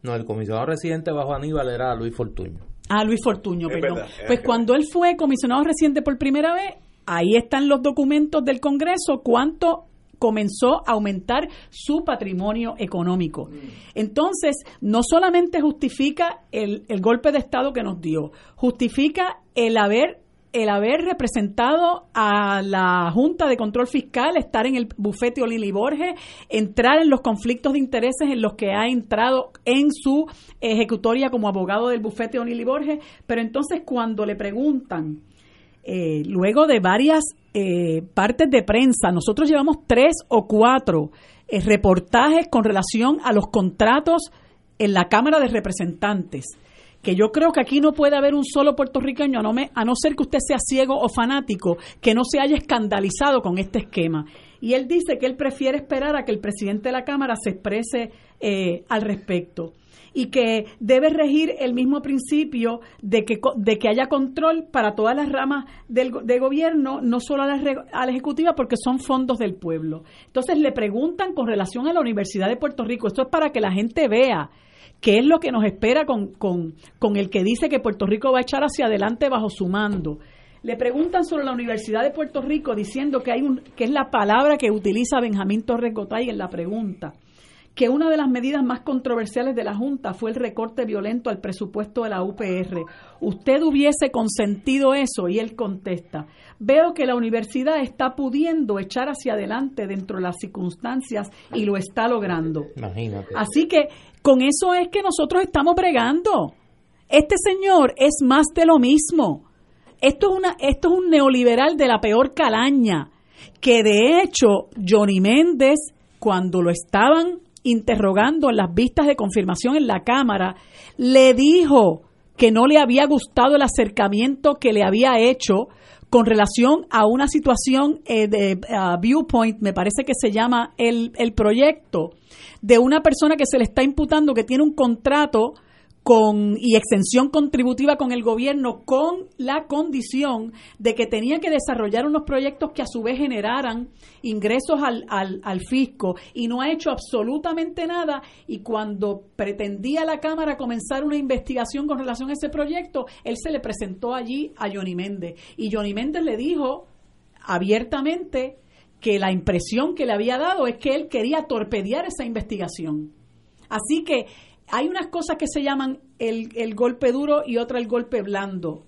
No, el comisionado residente bajo Aníbal era Luis Fortuño. Ah, Luis Fortuño, Es perdón. verdad, pues verdad. cuando él fue comisionado reciente por primera vez, ahí están los documentos del Congreso, cuánto comenzó a aumentar su patrimonio económico. Entonces, no solamente justifica el, el golpe de Estado que nos dio, justifica el haber el haber representado a la Junta de Control Fiscal, estar en el bufete Olili Borges, entrar en los conflictos de intereses en los que ha entrado en su ejecutoria como abogado del bufete Olili Borges, pero entonces cuando le preguntan, eh, luego de varias eh, partes de prensa, nosotros llevamos tres o cuatro eh, reportajes con relación a los contratos en la Cámara de Representantes que yo creo que aquí no puede haber un solo puertorriqueño, a no, a no ser que usted sea ciego o fanático, que no se haya escandalizado con este esquema. Y él dice que él prefiere esperar a que el presidente de la Cámara se exprese eh, al respecto y que debe regir el mismo principio de que, de que haya control para todas las ramas del de gobierno, no solo a la ejecutiva, porque son fondos del pueblo. Entonces le preguntan con relación a la Universidad de Puerto Rico, esto es para que la gente vea ¿Qué es lo que nos espera con, con, con el que dice que Puerto Rico va a echar hacia adelante bajo su mando? Le preguntan sobre la Universidad de Puerto Rico diciendo que hay un que es la palabra que utiliza Benjamín Torres Gotay en la pregunta, que una de las medidas más controversiales de la Junta fue el recorte violento al presupuesto de la UPR. ¿Usted hubiese consentido eso? Y él contesta, veo que la universidad está pudiendo echar hacia adelante dentro de las circunstancias y lo está logrando. Imagínate. Así que con eso es que nosotros estamos bregando. Este señor es más de lo mismo. Esto es, esto es un neoliberal de la peor calaña, que de hecho Johnny Méndez, cuando lo estaban interrogando en las vistas de confirmación en la Cámara, le dijo que no le había gustado el acercamiento que le había hecho con relación a una situación eh, de Viewpoint, me parece que se llama el, el proyecto, de una persona que se le está imputando que tiene un contrato con, y extensión contributiva con el gobierno con la condición de que tenía que desarrollar unos proyectos que a su vez generaran ingresos al, al, al, fisco. Y no ha hecho absolutamente nada. Y cuando pretendía la Cámara comenzar una investigación con relación a ese proyecto, él se le presentó allí a Johnny Méndez. Y Johnny Méndez le dijo abiertamente que la impresión que le había dado es que él quería torpedear esa investigación. Así que hay unas cosas que se llaman el, el golpe duro y otra el golpe blando.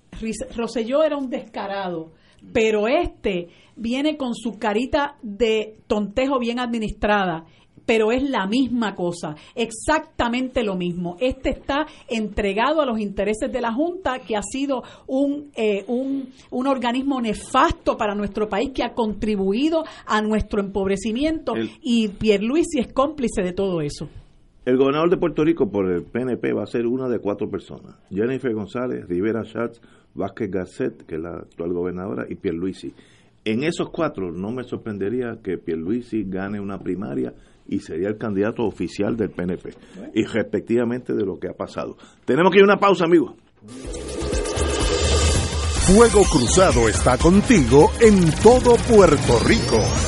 Roselló era un descarado, pero este viene con su carita de tontejo bien administrada pero es la misma cosa, exactamente lo mismo. Este está entregado a los intereses de la Junta, que ha sido un, eh, un, un, organismo nefasto para nuestro país, que ha contribuido a nuestro empobrecimiento, el, y Pierluisi es cómplice de todo eso. El gobernador de Puerto Rico por el PNP va a ser una de cuatro personas. Jennifer González, Rivera Schatz, Vázquez Garcet, que es la actual gobernadora, y Pierluisi. En esos cuatro no me sorprendería que Pierluisi gane una primaria y sería el candidato oficial del PNP. Y respectivamente de lo que ha pasado. Tenemos que ir a una pausa, amigos. Fuego Cruzado está contigo en todo Puerto Rico.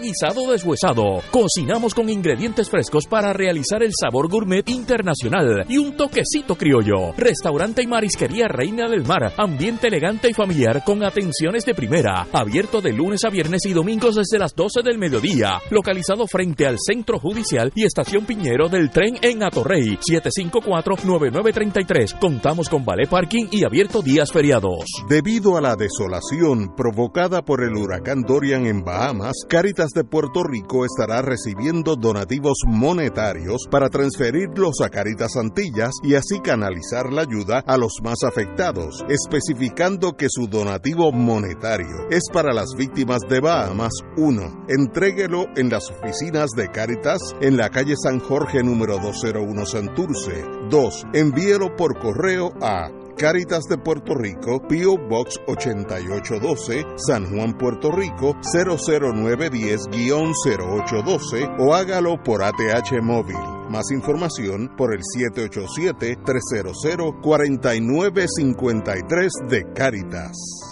guisado deshuesado. Cocinamos con ingredientes frescos para realizar el sabor gourmet internacional y un toquecito criollo. Restaurante y marisquería Reina del Mar. Ambiente elegante y familiar con atenciones de primera. Abierto de lunes a viernes y domingos desde las 12 del mediodía. Localizado frente al Centro Judicial y Estación Piñero del tren en Atorrey. 754-9933. Contamos con ballet parking y abierto días feriados. Debido a la desolación provocada por el huracán Dorian en Bahamas, Caritas de Puerto Rico estará recibiendo donativos monetarios para transferirlos a Caritas Antillas y así canalizar la ayuda a los más afectados, especificando que su donativo monetario es para las víctimas de Bahamas 1. Entréguelo en las oficinas de Caritas en la calle San Jorge número 201 Santurce. 2. Envíelo por correo a Cáritas de Puerto Rico, PO Box 8812, San Juan, Puerto Rico 00910-0812 o hágalo por ATH móvil. Más información por el 787-300-4953 de Cáritas.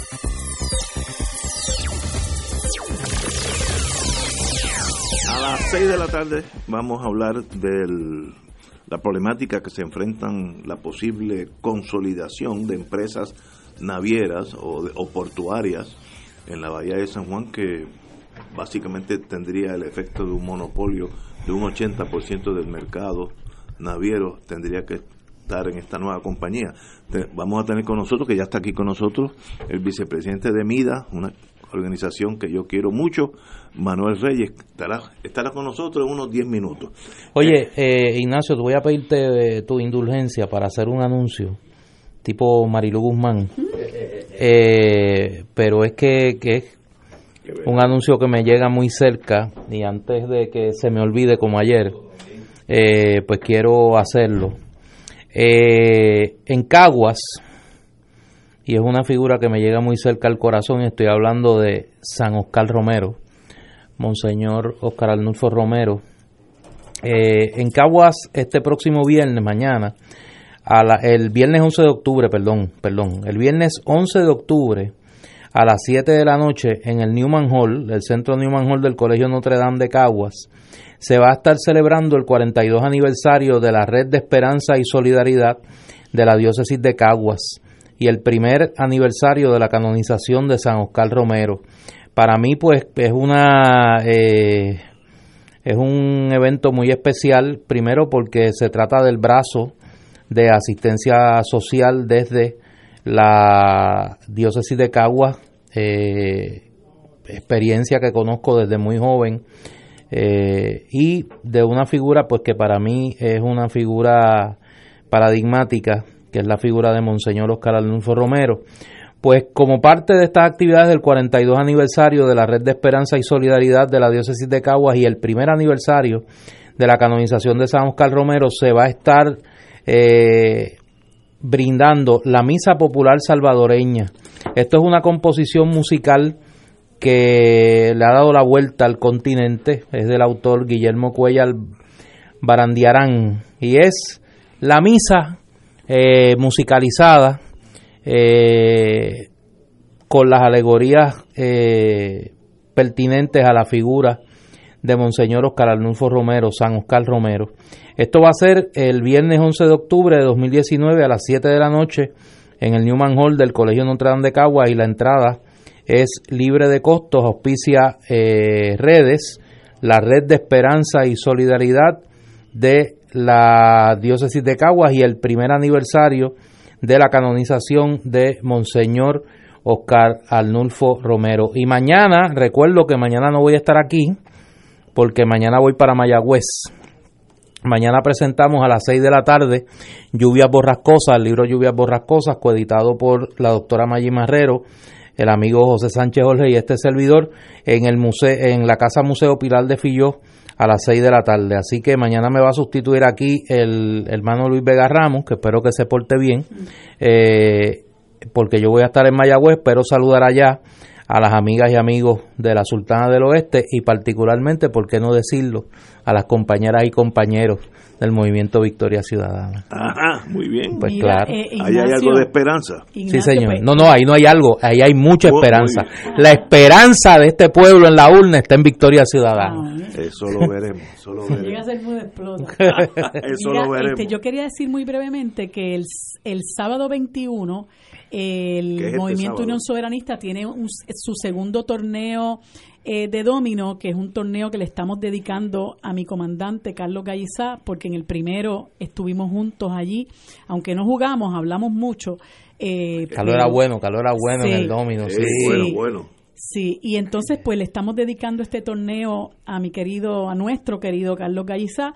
A las 6 de la tarde vamos a hablar de la problemática que se enfrentan la posible consolidación de empresas navieras o, o portuarias en la bahía de San Juan que básicamente tendría el efecto de un monopolio de un 80% del mercado naviero tendría que estar en esta nueva compañía. Vamos a tener con nosotros, que ya está aquí con nosotros, el vicepresidente de MIDA, una organización que yo quiero mucho, Manuel Reyes, estará, estará con nosotros en unos 10 minutos. Oye, eh, Ignacio, te voy a pedirte eh, tu indulgencia para hacer un anuncio, tipo Marilu Guzmán. Eh, pero es que, que es un anuncio que me llega muy cerca y antes de que se me olvide como ayer, eh, pues quiero hacerlo. Eh, en Caguas, y es una figura que me llega muy cerca al corazón, estoy hablando de San Oscar Romero, Monseñor Oscar Arnulfo Romero. Eh, en Caguas, este próximo viernes, mañana, el viernes 11 de octubre, perdón, perdón, el viernes 11 de octubre, a las 7 de la noche, en el Newman Hall, el centro Newman Hall del Colegio Notre Dame de Caguas, se va a estar celebrando el 42 aniversario de la Red de Esperanza y Solidaridad de la Diócesis de Caguas y el primer aniversario de la canonización de San Oscar Romero. Para mí, pues, es una eh, es un evento muy especial, primero porque se trata del brazo de asistencia social desde la diócesis de Caguas, eh, experiencia que conozco desde muy joven, eh, y de una figura pues que para mí es una figura paradigmática, que es la figura de Monseñor Oscar Arnulfo Romero. Pues como parte de estas actividades del 42 aniversario de la Red de Esperanza y Solidaridad de la Diócesis de Caguas y el primer aniversario de la canonización de San Oscar Romero, se va a estar eh, brindando la Misa Popular Salvadoreña. Esto es una composición musical que le ha dado la vuelta al continente, es del autor Guillermo Cuellar Barandiarán, y es la misa eh, musicalizada eh, con las alegorías eh, pertinentes a la figura de Monseñor Oscar Arnulfo Romero, San Oscar Romero. Esto va a ser el viernes 11 de octubre de 2019 a las 7 de la noche en el Newman Hall del Colegio Notre Dame de Cagua y la entrada es libre de costos, auspicia eh, redes, la red de esperanza y solidaridad de la diócesis de Caguas y el primer aniversario de la canonización de Monseñor Oscar Arnulfo Romero. Y mañana, recuerdo que mañana no voy a estar aquí, porque mañana voy para Mayagüez. Mañana presentamos a las 6 de la tarde Lluvias Borrascosas, el libro Lluvias Borrascosas, coeditado por la doctora Maggi Marrero, el amigo José Sánchez Jorge y este servidor en el museo, en la Casa Museo Pilar de Filló a las 6 de la tarde. Así que mañana me va a sustituir aquí el hermano Luis Vega Ramos, que espero que se porte bien, eh, porque yo voy a estar en Mayagüez, pero saludar allá a las amigas y amigos de la Sultana del Oeste y particularmente, por qué no decirlo, a las compañeras y compañeros del movimiento Victoria Ciudadana. Ajá, muy bien. Pues claro. eh, ahí hay algo de esperanza. sí, señor. No, no, ahí no hay algo, ahí hay mucha esperanza. La esperanza de este pueblo en la urna está en Victoria Ciudadana. Eso lo veremos. Eso lo veremos. Llega a ser muy explota. Eso Mira, lo veremos. este, yo quería decir muy brevemente que el, el sábado 21 ¿Qué es el este Movimiento sábado? Unión Soberanista tiene un- su segundo torneo eh, de domino, que es un torneo que le estamos dedicando a mi comandante Carlos Gallizá, porque en el primero estuvimos juntos allí, aunque no jugamos, hablamos mucho. Eh, Carlos era bueno, Carlos era bueno en Sí. el domino, sí. bueno, bueno. Sí, y entonces pues le estamos dedicando este torneo a mi querido, a nuestro querido Carlos Gallizá.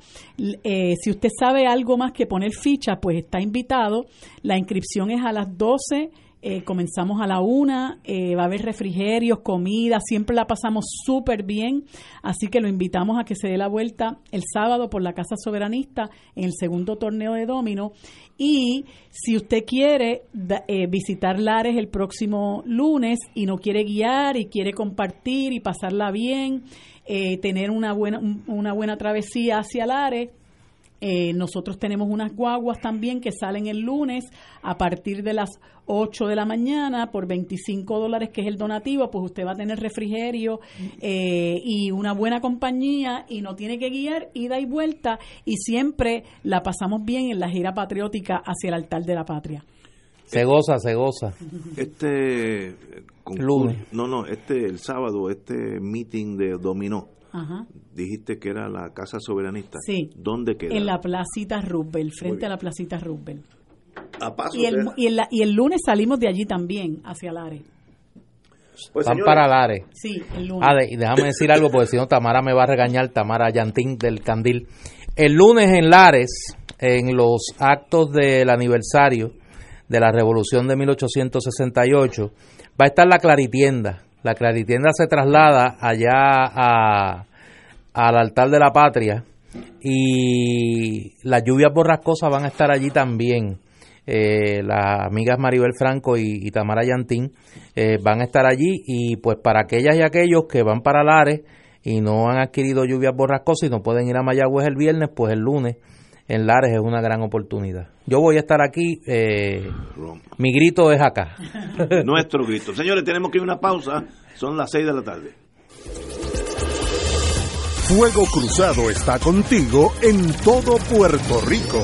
Eh, si usted sabe algo más que poner ficha, pues está invitado. La inscripción es a las 12. Eh, comenzamos a la una, eh, va a haber refrigerios, comida, siempre la pasamos súper bien, así que lo invitamos a que se dé la vuelta el sábado por la Casa Soberanista en el segundo torneo de domino. Y si usted quiere eh, visitar Lares el próximo lunes y no quiere guiar y quiere compartir y pasarla bien, tener una buena, un- una buena travesía hacia Lares, eh, nosotros tenemos unas guaguas también que salen el lunes a partir de las 8 de la mañana por 25 dólares, que es el donativo, pues usted va a tener refrigerio eh, y una buena compañía y no tiene que guiar, ida y vuelta y siempre la pasamos bien en la gira patriótica hacia el altar de la patria. Se goza, se goza. Este eh, concurso- Lunes. no, no, este el sábado, este meeting de dominó, Ajá. dijiste que era la Casa Soberanista. Sí. ¿Dónde queda? En la placita Roosevelt, frente a la placita Roosevelt. A paso Y el, y, el, y el lunes salimos de allí también, hacia Lares. Pues, Van señores, para Lares. Sí, el lunes. Ah, de- y déjame decir algo, porque si no, Tamara me va a regañar, Tamara Yantín del Candil. El lunes en Lares, en los actos del aniversario de la Revolución de 1868, va a estar la Claritienda. La Claritienda se traslada allá a, al altar de la patria y las lluvias borrascosas van a estar allí también. Eh, las amigas Maribel Franco y, y Tamara Yantín eh, van a estar allí y pues para aquellas y aquellos que van para Lares y no han adquirido lluvias borrascosas y no pueden ir a Mayagüez el viernes, pues el lunes en Lares es una gran oportunidad. Yo voy a estar aquí, eh, mi grito es acá. Nuestro grito. Señores, tenemos que ir a una pausa. Son las 6 de la tarde. Fuego Cruzado está contigo en todo Puerto Rico.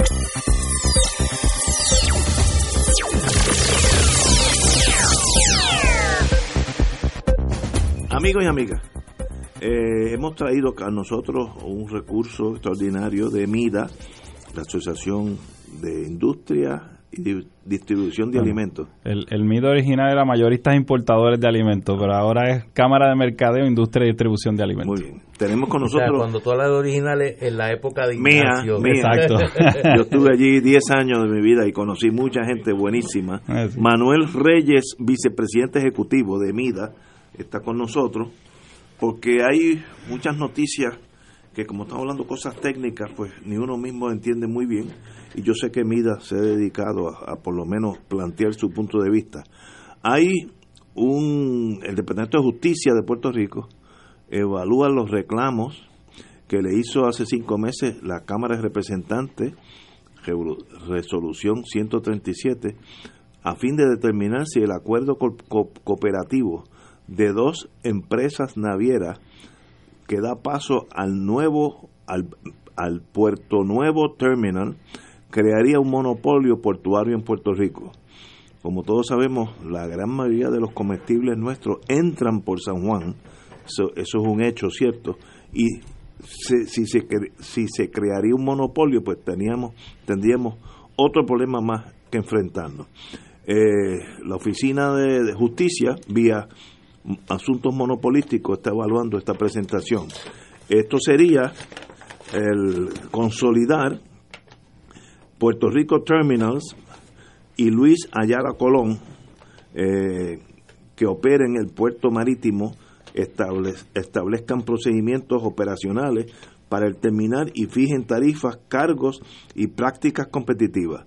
Amigos y amigas, eh, hemos traído a nosotros un recurso extraordinario de MIDA, la Asociación de Industria y Di- Distribución de Bueno, Alimentos. El, el MIDO original era mayoristas importadores de alimentos, pero ahora es Cámara de Mercadeo, Industria y Distribución de Alimentos. Muy bien. Tenemos con O sea, nosotros cuando tú hablas de originales, en la época de mía, Ignacio. mía. Yo estuve allí 10 años de mi vida y conocí mucha gente buenísima. Ah. Manuel Reyes, vicepresidente ejecutivo de MIDA, está con nosotros porque hay muchas noticias que como estamos hablando cosas técnicas, pues ni uno mismo entiende muy bien y yo sé que MIDA se ha dedicado a, por lo menos plantear su punto de vista. Hay un el Departamento de Justicia de Puerto Rico evalúa los reclamos que le hizo hace cinco meses la Cámara de Representantes, resolución 137, a fin de determinar si el acuerdo co- co- cooperativo de dos empresas navieras que da paso al nuevo, al, al Puerto Nuevo Terminal, crearía un monopolio portuario en Puerto Rico. Como todos sabemos, la gran mayoría de los comestibles nuestros entran por San Juan, eso, eso es un hecho cierto, y si, se, si se crearía un monopolio, pues teníamos, tendríamos otro problema más que enfrentarnos. Eh, la Oficina de, de Justicia, vía Asuntos Monopolísticos, está evaluando esta presentación. Esto sería el consolidar Puerto Rico Terminals y Luis Ayala Colón, eh, que operen el puerto marítimo, estable- establezcan procedimientos operacionales para el terminal y fijen tarifas, cargos y prácticas competitivas.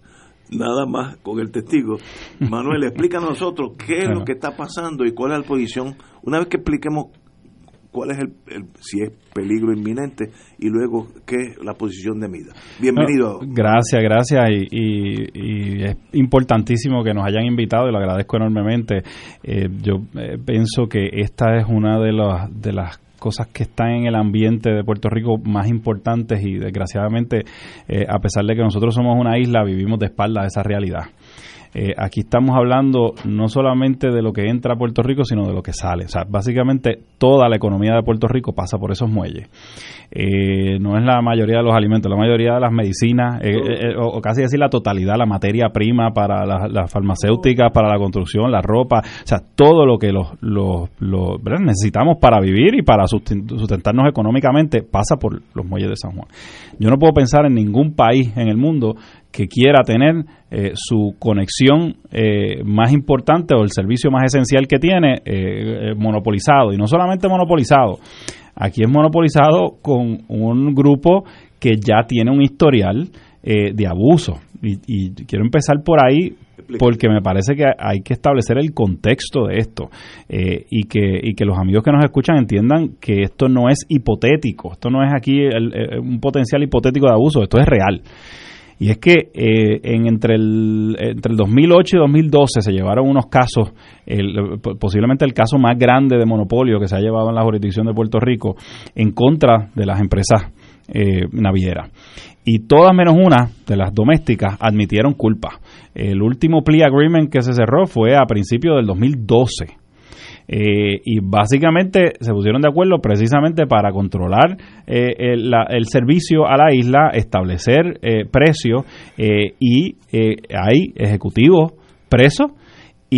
Nada más con el testigo. Manuel, explica a nosotros qué es lo que está pasando y cuál es la posición. Una vez que expliquemos cuál es el, el- si es peligro inminente y luego qué es la posición de MIDA. Bienvenido. No, gracias, gracias. Y, y- y es importantísimo que nos hayan invitado y lo agradezco enormemente. Eh, yo eh, pienso que esta es una de las, de las cosas que están en el ambiente de Puerto Rico más importantes y desgraciadamente, eh, a pesar de que nosotros somos una isla, vivimos de espaldas a esa realidad. Eh, aquí estamos hablando no solamente de lo que entra a Puerto Rico, sino de lo que sale. O sea, básicamente toda la economía de Puerto Rico pasa por esos muelles. Eh, no es la mayoría de los alimentos, la mayoría de las medicinas, eh, eh, o, o casi decir la totalidad, la materia prima para las, farmacéuticas, para la construcción, la ropa, o sea, todo lo que los, los, los, ¿verdad? necesitamos para vivir y para susten- sustentarnos económicamente pasa por los muelles de San Juan. Yo no puedo pensar en ningún país en el mundo que quiera tener eh, su conexión eh, más importante o el servicio más esencial que tiene eh, eh, monopolizado. Y no solamente monopolizado, aquí es monopolizado con un grupo que ya tiene un historial eh, de abuso. Y, y quiero empezar por ahí porque me parece que hay que establecer el contexto de esto eh, y, que, y que los amigos que nos escuchan entiendan que esto no es hipotético, esto no es aquí el- el- un potencial hipotético de abuso, esto es real. Y es que eh, en entre el entre el 2008 y 2012 se llevaron unos casos, posiblemente el caso más grande de monopolio que se ha llevado en la jurisdicción de Puerto Rico en contra de las empresas eh, navieras. Y todas menos una de las domésticas admitieron culpa. El último plea agreement que se cerró fue a principios del 2012. Eh, y básicamente se pusieron de acuerdo precisamente para controlar eh, el, la- el servicio a la isla, establecer eh, precios eh, y eh, hay ejecutivos presos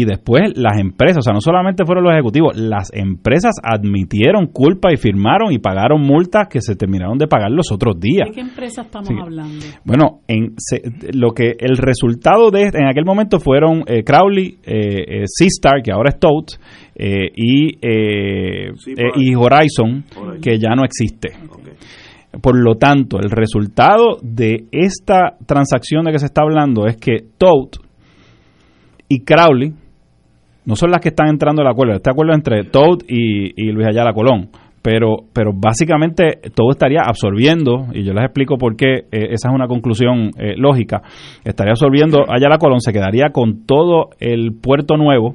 y después las empresas, o sea, no solamente fueron los ejecutivos, las empresas admitieron culpa y firmaron y pagaron multas que se terminaron de pagar los otros días. ¿De qué empresa estamos Sí. hablando? Bueno, en se- lo que el resultado de en aquel momento fueron eh, Crowley, eh, eh, Seastar, que ahora es Totes, eh, y, eh, Sí, eh, y Horizon, Horizon. que ya no existe. Por lo tanto, el resultado de esta transacción de que se está hablando es que Toad y Crowley no son las que están entrando al acuerdo. Este acuerdo entre Toad y, y Luis Ayala Colón. Pero, pero básicamente todo estaría absorbiendo, y yo les explico por qué eh, esa es una conclusión eh, lógica, estaría absorbiendo allá la Colón, se quedaría con todo el puerto nuevo,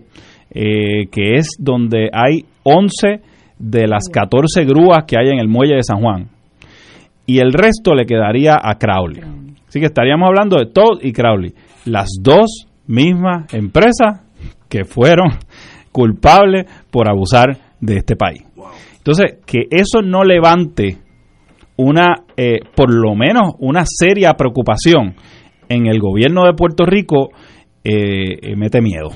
eh, que es donde hay 11 de las 14 grúas que hay en el muelle de San Juan, y el resto le quedaría a Crowley. Así que estaríamos hablando de Todd y Crowley, las dos mismas empresas que fueron culpables por abusar de este país. Entonces, que eso no levante una, eh, por lo menos una seria preocupación en el gobierno de Puerto Rico, eh, eh, mete miedo.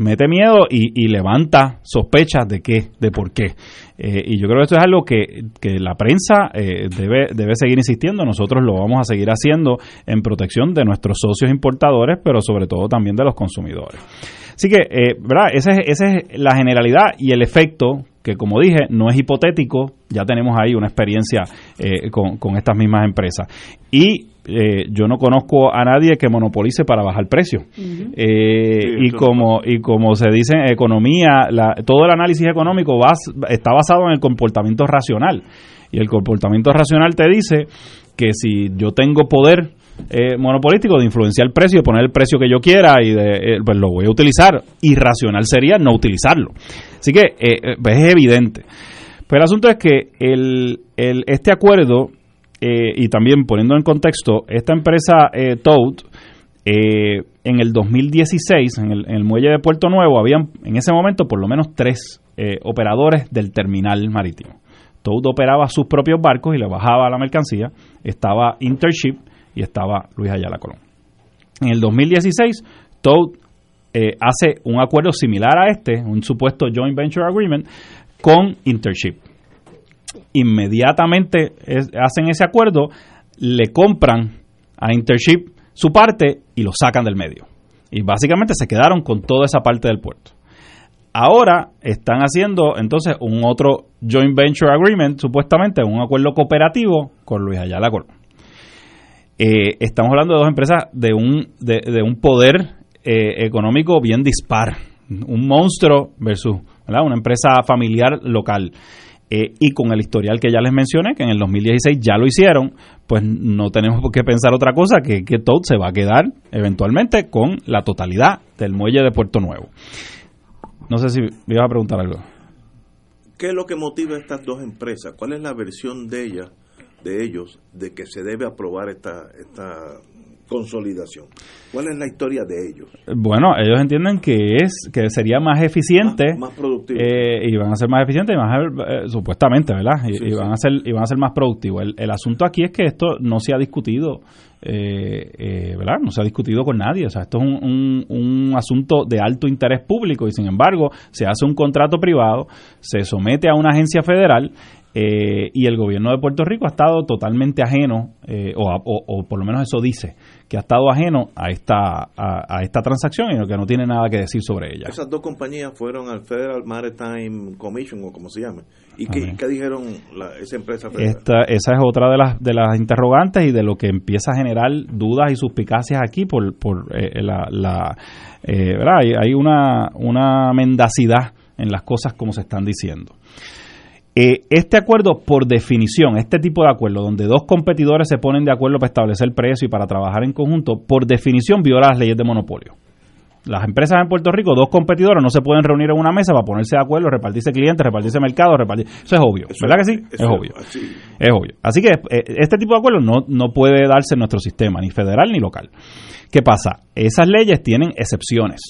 Mete miedo y, levanta sospechas de qué, de por qué. y yo creo que esto es algo que, que la prensa debe, debe seguir insistiendo. Nosotros lo vamos a seguir haciendo en protección de nuestros socios importadores, pero sobre todo también de los consumidores. Así que, ¿verdad? Esa es, esa es la generalidad y el efecto que como dije, no es hipotético, ya tenemos ahí una experiencia eh, con, estas mismas empresas. Y eh, yo no conozco a nadie que monopolice para bajar precio. Eh, y como y como se dice en economía, todo el análisis económico está basado en el comportamiento racional. Y el comportamiento racional te dice que si yo tengo poder monopolístico de influenciar el precio, de poner el precio que yo quiera y de, pues lo voy a utilizar. Irracional sería no utilizarlo. Así que eh, eh, pues es evidente. Pero el asunto es que el, este acuerdo, eh, y también poniendo en contexto, esta empresa eh, Toad, en el 2016, en el, en el, muelle de Puerto Nuevo, habían en ese momento por lo menos tres operadores del terminal marítimo. Toad operaba sus propios barcos y le bajaba la mercancía. Estaba Intership y estaba Luis Ayala Colón. En el 2016, Toad eh, hace un acuerdo similar a este, un supuesto joint venture agreement, con Intership. Inmediatamente hacen ese acuerdo, le compran a Intership su parte y lo sacan del medio. Y básicamente se quedaron con toda esa parte del puerto. Ahora están haciendo entonces un otro joint venture agreement, supuestamente un acuerdo cooperativo con Luis Ayala Colón. Eh, estamos hablando de dos empresas de un, de un poder eh, económico bien dispar. Un monstruo versus una empresa familiar local. Eh, y con el historial que ya les mencioné, que en el 2016 ya lo hicieron, pues no tenemos por qué pensar otra cosa que que Todd se va a quedar eventualmente con la totalidad del muelle de Puerto Nuevo. No sé si me ibas a preguntar algo. ¿Qué es lo que motiva a estas dos empresas? ¿Cuál es la versión de ellas, de ellos, de que se debe aprobar esta, esta consolidación. ¿Cuál es la historia de ellos? Bueno, ellos entienden que es que sería más eficiente, más, productivo. Eh, y van a ser más eficientes, y más, eh, supuestamente, ¿verdad? Y, van a ser y van a ser más productivos. El, asunto aquí es que esto no se ha discutido, eh, ¿verdad? No se ha discutido con nadie. O sea, esto es un, un asunto de alto interés público y sin embargo se hace un contrato privado, se somete a una agencia federal eh, y el gobierno de Puerto Rico ha estado totalmente ajeno, eh, o, por lo menos eso dice, que ha estado ajeno a esta, a, esta transacción y que no tiene nada que decir sobre ella. Esas dos compañías fueron al Federal Maritime Commission, o como se llame. ¿Y qué, dijeron esa empresa federal? Esta, esa es otra de las, de las interrogantes y de lo que empieza a generar dudas y suspicacias aquí por, por eh, la... la ¿verdad? Hay, hay una, una mendacidad en las cosas como se están diciendo. Eh, este acuerdo, por definición, este tipo de acuerdo, donde dos competidores se ponen de acuerdo para establecer precio y para trabajar en conjunto, por definición viola las leyes de monopolio. Las empresas en Puerto Rico, dos competidores, no se pueden reunir en una mesa para ponerse de acuerdo, repartirse clientes, repartirse mercados, repartir... Eso es obvio, ¿verdad que sí? Es obvio. Es obvio. Así que eh, este tipo de acuerdos no, no puede darse en nuestro sistema, ni federal ni local. ¿Qué pasa? Esas leyes tienen excepciones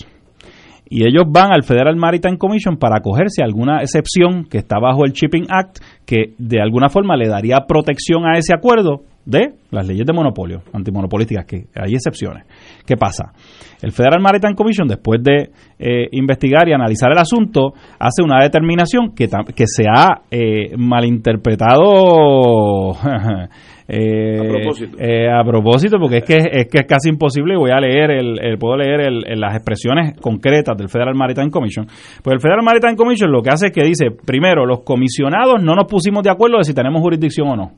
y ellos van al Federal Maritime Commission para acogerse a alguna excepción que está bajo el Shipping Act que de alguna forma le daría protección a ese acuerdo de las leyes de monopolio, antimonopolísticas, que hay excepciones. ¿Qué pasa? El Federal Maritime Commission, después de eh, investigar y analizar el asunto, hace una determinación que, que se ha eh, malinterpretado Eh, a propósito. Eh, a propósito, porque es que es que es casi imposible y voy a leer el, puedo leer el, las expresiones concretas del Federal Maritime Commission. Pues el Federal Maritime Commission lo que hace es que dice, primero, los comisionados no nos pusimos de acuerdo de si tenemos jurisdicción o no.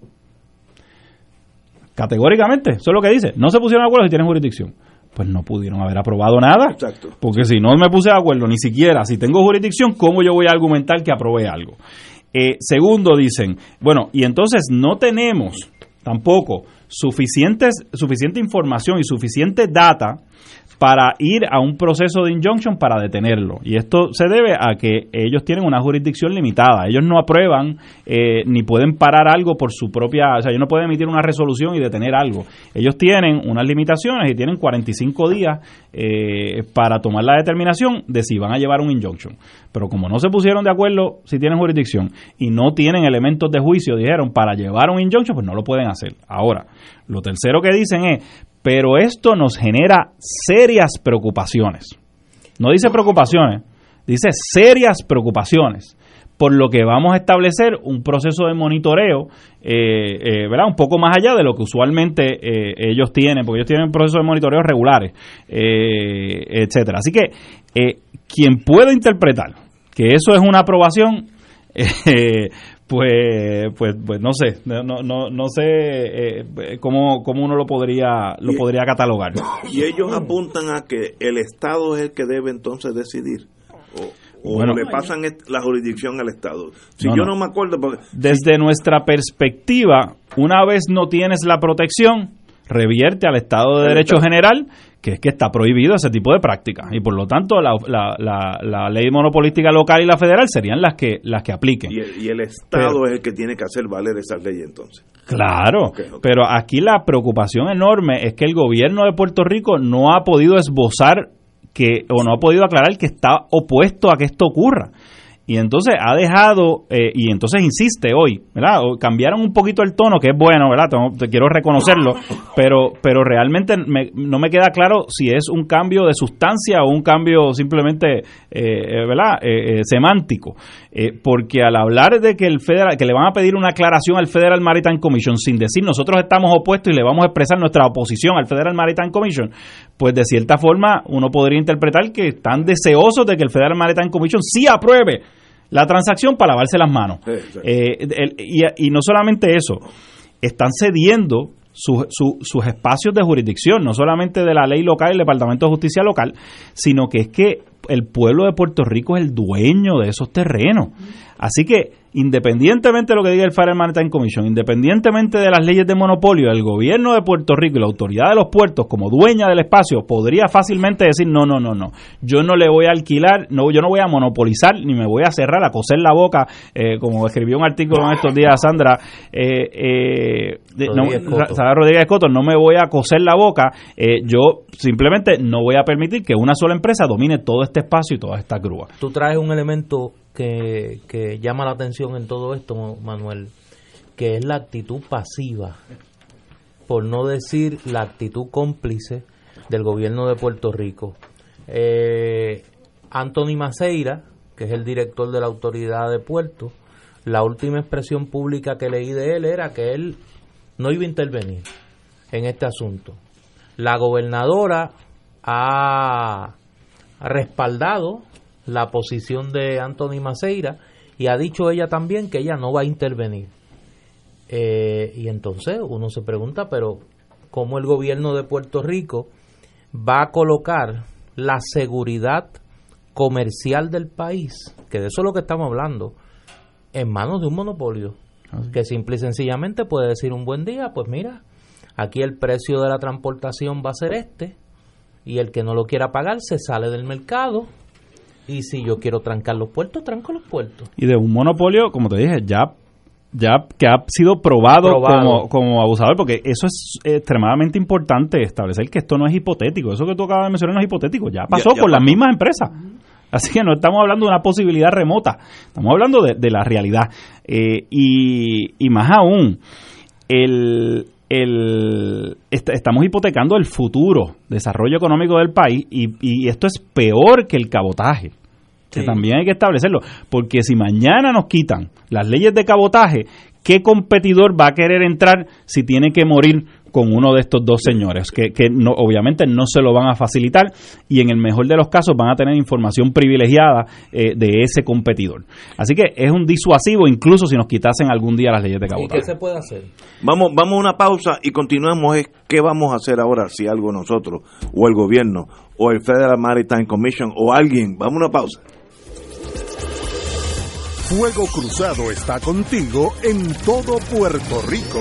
categóricamente, eso es lo que dice, no se pusieron de acuerdo si tienen jurisdicción. Pues no pudieron haber aprobado nada. Exacto. Porque si no me puse de acuerdo, ni siquiera si tengo jurisdicción, ¿cómo yo voy a argumentar que aprobé algo? Eh, segundo, dicen, bueno, y entonces no tenemos tampoco. Suficientes, suficiente información y suficiente data para ir a un proceso de injunction para detenerlo. Y esto se debe a que ellos tienen una jurisdicción limitada. Ellos no aprueban eh, ni pueden parar algo por su propia... O sea, ellos no pueden emitir una resolución y detener algo. Ellos tienen unas limitaciones y tienen 45 días eh, para tomar la determinación de si van a llevar un injunction. Pero como no se pusieron de acuerdo si tienen jurisdicción y no tienen elementos de juicio, dijeron, para llevar un injunction, pues no lo pueden hacer. Ahora, lo tercero que dicen es, pero esto nos genera serias preocupaciones. No dice preocupaciones, dice serias preocupaciones por lo que vamos a establecer un proceso de monitoreo, eh, eh, ¿verdad? Un poco más allá de lo que usualmente eh, ellos tienen, porque ellos tienen procesos de monitoreo regulares, etcétera. Así que quien pueda interpretar que eso es una aprobación, pues, pues, pues no sé, no, no, no sé eh, cómo, cómo uno lo podría, lo podría catalogar. Y ellos apuntan a que el Estado es el que debe entonces decidir. O, o Bueno. le pasan la jurisdicción al Estado. Si No, yo no. no, me acuerdo, porque Desde nuestra perspectiva, una vez no tienes la protección, revierte al Estado de Derecho General, que es que está prohibido ese tipo de prácticas. Y por lo tanto, la, la, la, la ley monopolística local y la federal serían las que, las que apliquen. y el, y el Estado es el que tiene que hacer valer esas leyes entonces. Claro, pero aquí la preocupación enorme es que el gobierno de Puerto Rico no ha podido esbozar que o no ha podido aclarar que está opuesto a que esto ocurra. Y entonces ha dejado, eh, y entonces insiste hoy, ¿verdad? Cambiaron un poquito el tono, que es bueno, ¿verdad? Tengo- te quiero reconocerlo, pero, pero realmente me- no me queda claro si es un cambio de sustancia o un cambio simplemente, eh, ¿verdad? Eh, eh, semántico. Eh, porque al hablar de que el federal, que le van a pedir una aclaración al Federal Maritime Commission sin decir nosotros estamos opuestos y le vamos a expresar nuestra oposición al Federal Maritime Commission, pues de cierta forma uno podría interpretar que están deseosos de que el Federal Maritime Commission sí apruebe la transacción para lavarse las manos. Eh, el- y, y no solamente eso, están cediendo sus- su- sus espacios de jurisdicción, no solamente de la ley local y el Departamento de Justicia local, sino que es que el pueblo de Puerto Rico es el dueño de esos terrenos. Así que, independientemente de lo que diga el Federal Maritime Commission, independientemente de las leyes de monopolio, el gobierno de Puerto Rico y la autoridad de los puertos, como dueña del espacio, podría fácilmente decir, no, no, no, no, yo no le voy a alquilar, no, yo no voy a monopolizar, ni me voy a cerrar, a coser la boca, eh, como escribió un artículo en estos días Sandra, eh, eh, no, Coto. Sara Rodríguez Coto, no me voy a coser la boca, eh, yo simplemente no voy a permitir que una sola empresa domine todo este espacio y todas estas grúas. Tú traes un elemento que, llama la atención en todo esto, Manuel, que es la actitud pasiva, por no decir la actitud cómplice del gobierno de Puerto Rico. Eh, Anthony Maceira, que es el director de la autoridad de puertos, la última expresión pública que leí de él era que él no iba a intervenir en este asunto. La gobernadora ha respaldado la posición de Anthony Maceira y ha dicho ella también que ella no va a intervenir. Eh, y entonces uno se pregunta, pero ¿cómo el gobierno de Puerto Rico va a colocar la seguridad comercial del país, que de eso es lo que estamos hablando, en manos de un monopolio? Que simple y sencillamente puede decir un buen día, pues mira, aquí el precio de la transportación va a ser este, y el que no lo quiera pagar se sale del mercado. Y si yo quiero trancar los puertos, tranco los puertos. y de un monopolio, como te dije, ya ya que ha sido probado, Probado. Como, como abusador, porque eso es extremadamente importante establecer que esto no es hipotético, eso que tú acabas de mencionar no es hipotético, ya pasó Ya- ya con las mismas empresas. Así que no estamos hablando de una posibilidad remota, estamos hablando de, de la realidad. Eh, y, y más aún, el, el, est- estamos hipotecando el futuro desarrollo económico del país y, y esto es peor que el cabotaje que también hay que establecerlo, porque si mañana nos quitan las leyes de cabotaje, ¿qué competidor va a querer entrar si tiene que morir con uno de estos dos señores, que, que no, obviamente no se lo van a facilitar y en el mejor de los casos van a tener información privilegiada eh, de ese competidor. Así que es un disuasivo incluso si nos quitasen algún día las leyes de ¿Y cabotaje. qué se puede hacer? Vamos, vamos a una pausa y continuamos. Es ¿Qué vamos a hacer ahora si algo nosotros, o el gobierno, o el Federal Maritime Commission, o alguien? Vamos a una pausa. Fuego Cruzado está contigo en todo Puerto Rico.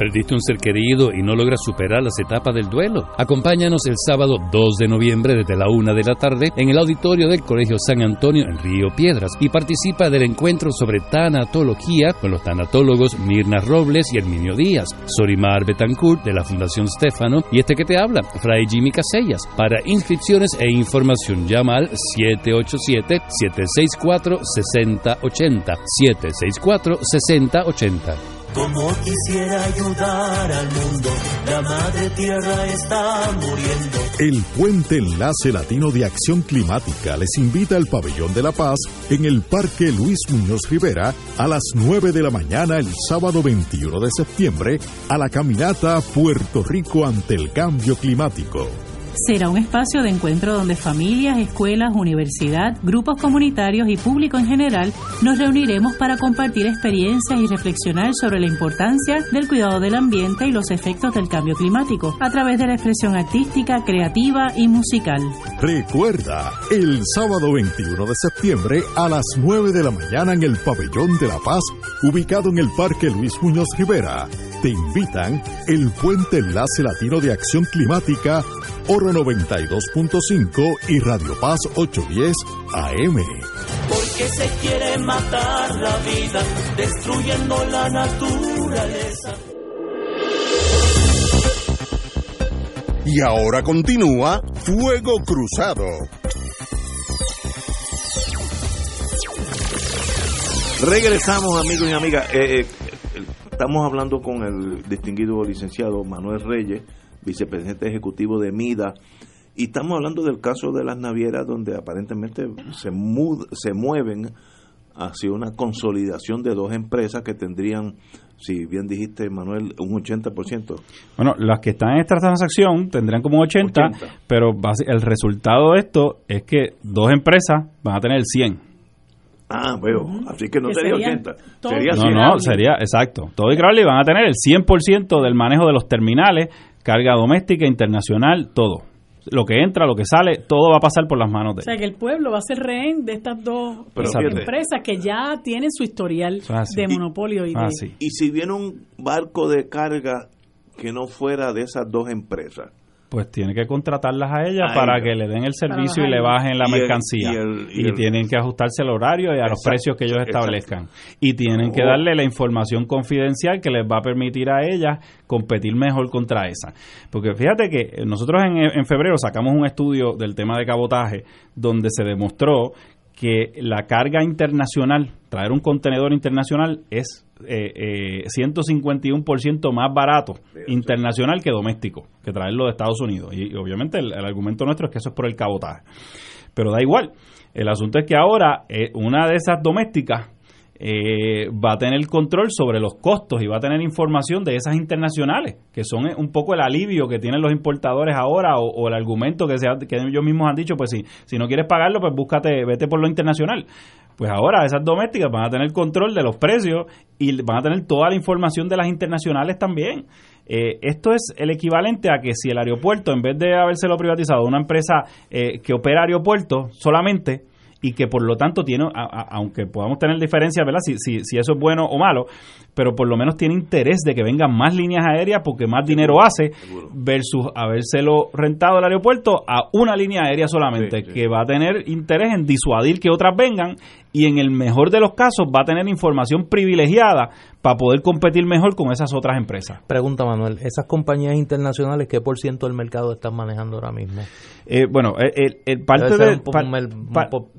¿Perdiste un ser querido y no logras superar las etapas del duelo? Acompáñanos el sábado 2 de noviembre desde la 1 de la tarde en el auditorio del Colegio San Antonio en Río Piedras y participa del encuentro sobre tanatología con los tanatólogos Mirna Robles y Herminio Díaz, Sorimar Betancourt de la Fundación Stefano y este que te habla, Fray Jimmy Casellas. Para inscripciones e información llama al 787-764-6080. 764-6080. Como quisiera ayudar al mundo, la madre tierra está muriendo. El Puente Enlace Latino de Acción Climática les invita al Pabellón de la Paz en el Parque Luis Muñoz Rivera a las 9 de la mañana el sábado 21 de septiembre a la caminata Puerto Rico ante el cambio climático. Será un espacio de encuentro donde familias, escuelas, universidad, grupos comunitarios y público en general nos reuniremos para compartir experiencias y reflexionar sobre la importancia del cuidado del ambiente y los efectos del cambio climático a través de la expresión artística, creativa y musical. Recuerda, el sábado 21 de septiembre a las 9 de la mañana en el Pabellón de la Paz, ubicado en el Parque Luis Muñoz Rivera. Te invitan el Puente Enlace Latino de Acción Climática, Oro 92.5 y Radio Paz 810 AM. Porque se quiere matar la vida, destruyendo la naturaleza. Y ahora continúa Fuego Cruzado. Regresamos, amigos y amigas. Eh, eh, estamos hablando con el distinguido licenciado Manuel Reyes, vicepresidente ejecutivo de MIDA, y estamos hablando del caso de las navieras donde aparentemente se, mud- se mueven hacia una consolidación de dos empresas que tendrían, si bien dijiste, Manuel, un 80%. Bueno, las que están en esta transacción tendrían como 80, 80. pero el resultado de esto es que dos empresas van a tener el 100. Ah, veo. Así que no Que sería serían 80. todo Sería No, 100. no, sería, exacto. Todo y Crowley van a tener el 100% del manejo de los terminales, carga doméstica, internacional, todo. Lo que entra, lo que sale, todo va a pasar por las manos de O sea que el pueblo va a ser rehén de estas dos Pero fíjate. empresas que ya tienen su historial de monopolio y de... Y si viene un barco de carga que no fuera de esas dos empresas, Pues tiene que contratarlas a ellas para que le den el servicio y le bajen la Y el- mercancía. y el- y y el- tienen que ajustarse al horario y a los precios que ellos exacto. establezcan. Y tienen que Oh. darle la información confidencial que les va a permitir a ellas competir mejor contra esa. Porque fíjate que nosotros en, en febrero sacamos un estudio del tema de cabotaje donde se demostró que la carga internacional, traer un contenedor internacional es eh, eh, 151% más barato internacional que doméstico, que traerlo de Estados Unidos. Y, y obviamente el, el argumento nuestro es que eso es por el cabotaje. Pero da igual. El asunto es que ahora eh, una de esas domésticas eh, va a tener control sobre los costos y va a tener información de esas internacionales, que son eh, un poco el alivio que tienen los importadores ahora o, el argumento que, se ha- que ellos mismos han dicho, pues si, si no quieres pagarlo, pues búscate, vete por lo internacional. Pues ahora esas domésticas van a tener control de los precios y van a tener toda la información de las internacionales también. Eh, esto es el equivalente a que si el aeropuerto, en vez de habérselo privatizado una empresa eh, que opera aeropuertos solamente, y que por lo tanto tiene, aunque podamos tener diferencias, ¿verdad? Si, si, si eso es bueno o malo, pero por lo menos tiene interés de que vengan más líneas aéreas porque más dinero hace versus habérselo rentado el aeropuerto a una línea aérea solamente, que va a tener interés en disuadir que otras vengan y en el mejor de los casos va a tener información privilegiada para poder competir mejor con esas otras empresas. Pregunta Manuel, ¿esas compañías internacionales qué por ciento del mercado están manejando ahora mismo? Eh, bueno, el, parte de...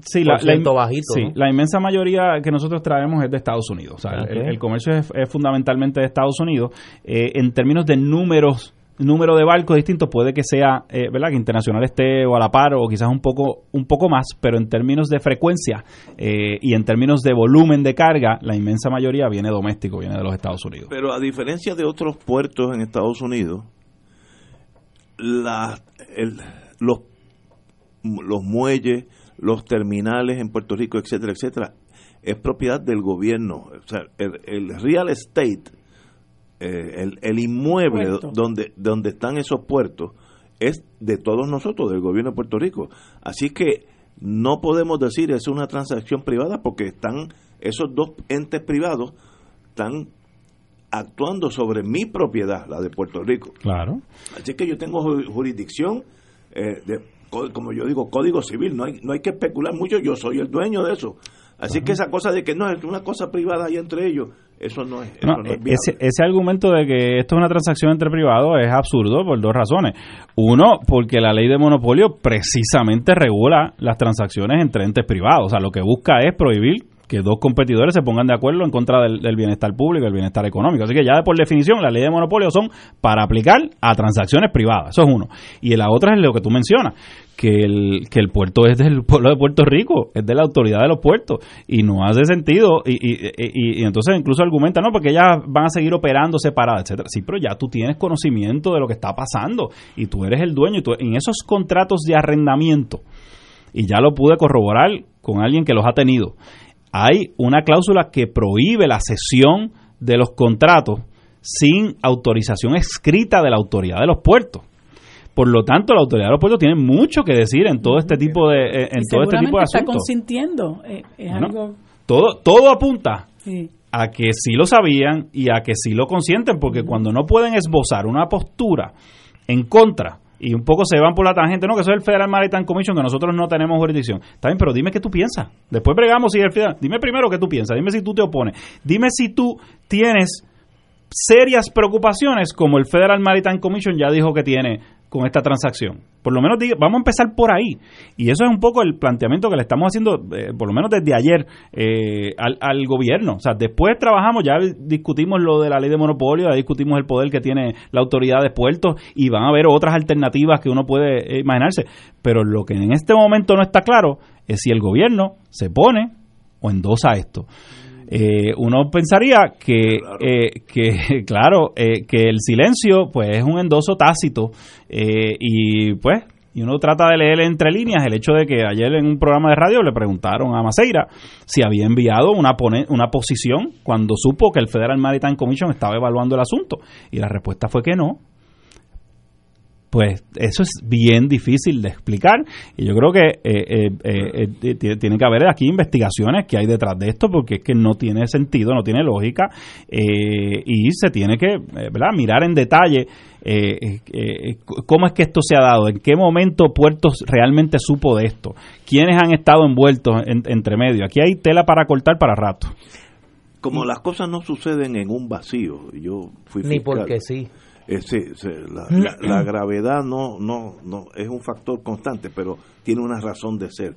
sí, la, bajito, sí la inmensa mayoría que nosotros traemos es de Estados Unidos. O sea, el, comercio es, fundamentalmente de Estados Unidos. Eh, en términos de números número de barcos distintos puede que sea, eh, ¿verdad? Que internacional esté o a la par o quizás un poco, un poco más, pero en términos de frecuencia eh, y en términos de volumen de carga, la inmensa mayoría viene doméstico, viene de los Estados Unidos. Pero a diferencia de otros puertos en Estados Unidos, la, los, los muelles, los terminales en Puerto Rico, etcétera, etcétera, es propiedad del gobierno. O sea, el real estate eh, el, inmueble donde, donde están esos puertos es de todos nosotros, del gobierno de Puerto Rico. Así que no podemos decir es una transacción privada porque están esos dos entes privados están actuando sobre mi propiedad, la de Puerto Rico. Claro. Así que yo tengo jurisdicción eh, de como yo digo, código civil, no hay, no hay que especular mucho, yo soy el dueño de eso. Así que esa cosa de que no es una cosa privada ahí entre ellos, eso no es. ese, ese, argumento de que esto es una transacción entre privados es absurdo por dos razones. Uno, porque la ley de monopolio precisamente regula las transacciones entre entes privados. O sea, lo que busca es prohibir que dos competidores se pongan de acuerdo en contra del, bienestar público y el bienestar económico. Así que ya por definición las leyes de monopolio son para aplicar a transacciones privadas. Eso es uno. Y la otra es lo que tú mencionas, que el, que el puerto es del pueblo de Puerto Rico, es de la autoridad de los puertos y no hace sentido. Y, y, entonces incluso argumenta, no, porque ellas van a seguir operando separadas, etcétera. Sí, pero ya tú tienes conocimiento de lo que está pasando y tú eres el dueño y tú, en esos contratos de arrendamiento y ya lo pude corroborar con alguien que los ha tenido hay una cláusula que prohíbe la cesión de los contratos sin autorización escrita de la autoridad de los puertos. Por lo tanto, la autoridad de los puertos tiene mucho que decir en todo este tipo de eh, en todo este tipo de está consintiendo. Eh, todo todo apunta a que sí lo sabían y a que sí lo consienten, porque cuando no pueden esbozar una postura en contra y un poco se van por la tangente, no, que eso es el Federal Maritime Commission, que nosotros no tenemos jurisdicción. Está bien, pero dime qué tú piensas. Después bregamos si el Federal. Dime primero qué tú piensas, dime si tú te opones. Dime si tú tienes serias preocupaciones como el Federal Maritime Commission ya dijo que tiene con esta transacción. Por lo menos vamos a empezar por ahí. Y eso es un poco el planteamiento que le estamos haciendo, eh, por lo menos desde ayer, eh, al, gobierno. O sea, después trabajamos, ya discutimos lo de la ley de monopolio, ya discutimos el poder que tiene la autoridad de puertos y van a haber otras alternativas que uno puede eh, imaginarse. Pero lo que en este momento no está claro es si el gobierno se pone o endosa esto. Eh, uno pensaría que, claro, eh, que, claro eh, que el silencio pues es un endoso tácito y pues y uno trata de leer entre líneas el hecho de que ayer en un programa de radio le preguntaron a Maceira si había enviado una, una posición cuando supo que el Federal Maritime Commission estaba evaluando el asunto y la respuesta fue que no, pues eso es bien difícil de explicar y yo creo que eh, eh, eh, tiene que haber aquí investigaciones que hay detrás de esto porque es que no tiene sentido, no tiene lógica y se tiene que ¿verdad? mirar en detalle cómo es que esto se ha dado, en qué momento Puertos realmente supo de esto, quiénes han estado envueltos entre medio. Aquí hay tela para cortar para rato. Como las cosas no suceden en un vacío, yo fui Ni porque sí eh, la, gravedad no, no, no es un factor constante, pero tiene una razón de ser.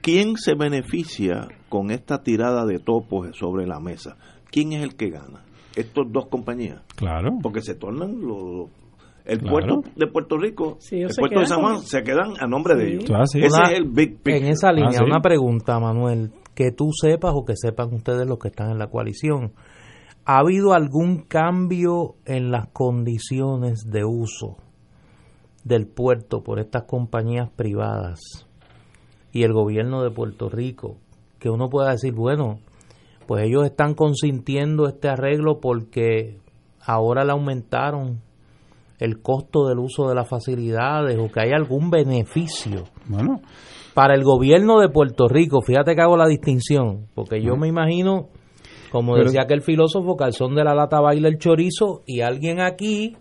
¿Quién se beneficia con esta tirada de topos sobre la mesa? ¿Quién es el que gana? Estas dos compañías. Claro. Porque se tornan los, el puerto de Puerto Rico, el puerto de San Juan, se quedan a nombre de ellos. Ese es el big En esa línea, ah, una pregunta, Manuel, que tú sepas o que sepan ustedes los que están en la coalición. ¿Ha habido algún cambio en las condiciones de uso del puerto por estas compañías privadas y el gobierno de Puerto Rico? Que uno pueda decir, bueno, pues ellos están consintiendo este arreglo porque ahora le aumentaron el costo del uso de las facilidades o que hay algún beneficio bueno, para el gobierno de Puerto Rico, fíjate que hago la distinción, porque yo me imagino, como Pero- decía aquel filósofo, calzón de la lata baila el chorizo y alguien aquí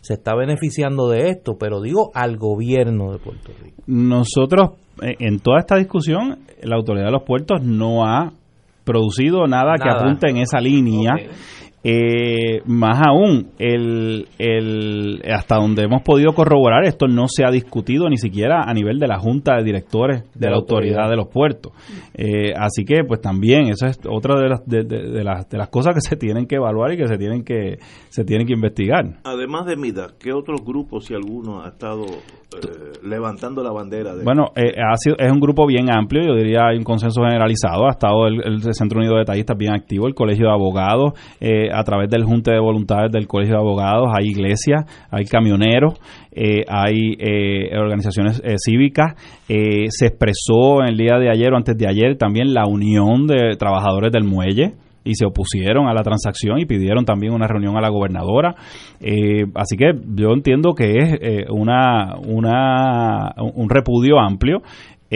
se está beneficiando de esto, pero digo al gobierno de Puerto Rico. Nosotros, eh, en toda esta discusión, la autoridad de los puertos no ha producido nada, que apunte en esa línea. Eh, más aún, el, el, hasta donde hemos podido corroborar, esto no se ha discutido ni siquiera a nivel de la Junta de Directores de, la Autoridad de los Puertos. Eh, así que, pues también, eso es otra de las, de, de- de las, de las cosas que se tienen que evaluar y que se tienen que, se tienen que investigar. Además de MIDA, ¿qué otros grupos, si alguno, ha estado levantando la bandera? De... Bueno, eh, ha sido, es un grupo bien amplio, yo diría hay un consenso generalizado. Ha estado el, Centro Unido de Detallistas bien activo, el Colegio de Abogados, eh, a través del Junte de Voluntades del Colegio de Abogados, hay iglesias, hay camioneros, eh, hay eh, organizaciones eh, cívicas. Eh, se expresó el día de ayer o antes de ayer también la Unión de Trabajadores del Muelle y se opusieron a la transacción y pidieron también una reunión a la gobernadora. Eh, así que yo entiendo que es eh, una, una, un repudio amplio.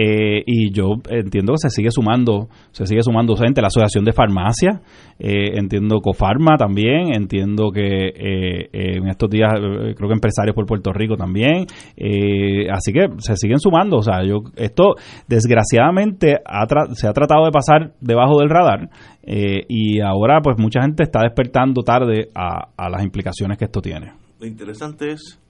Eh, y yo entiendo que se sigue sumando, se sigue sumando gente, la Asociación de Farmacia, eh, entiendo Cofarma también, entiendo que eh, eh, en estos días eh, creo que empresarios por Puerto Rico también, eh, así que se siguen sumando, o sea, yo esto desgraciadamente ha se ha tratado de pasar debajo del radar y ahora pues mucha gente está despertando tarde a, a las implicaciones que esto tiene. Lo interesante es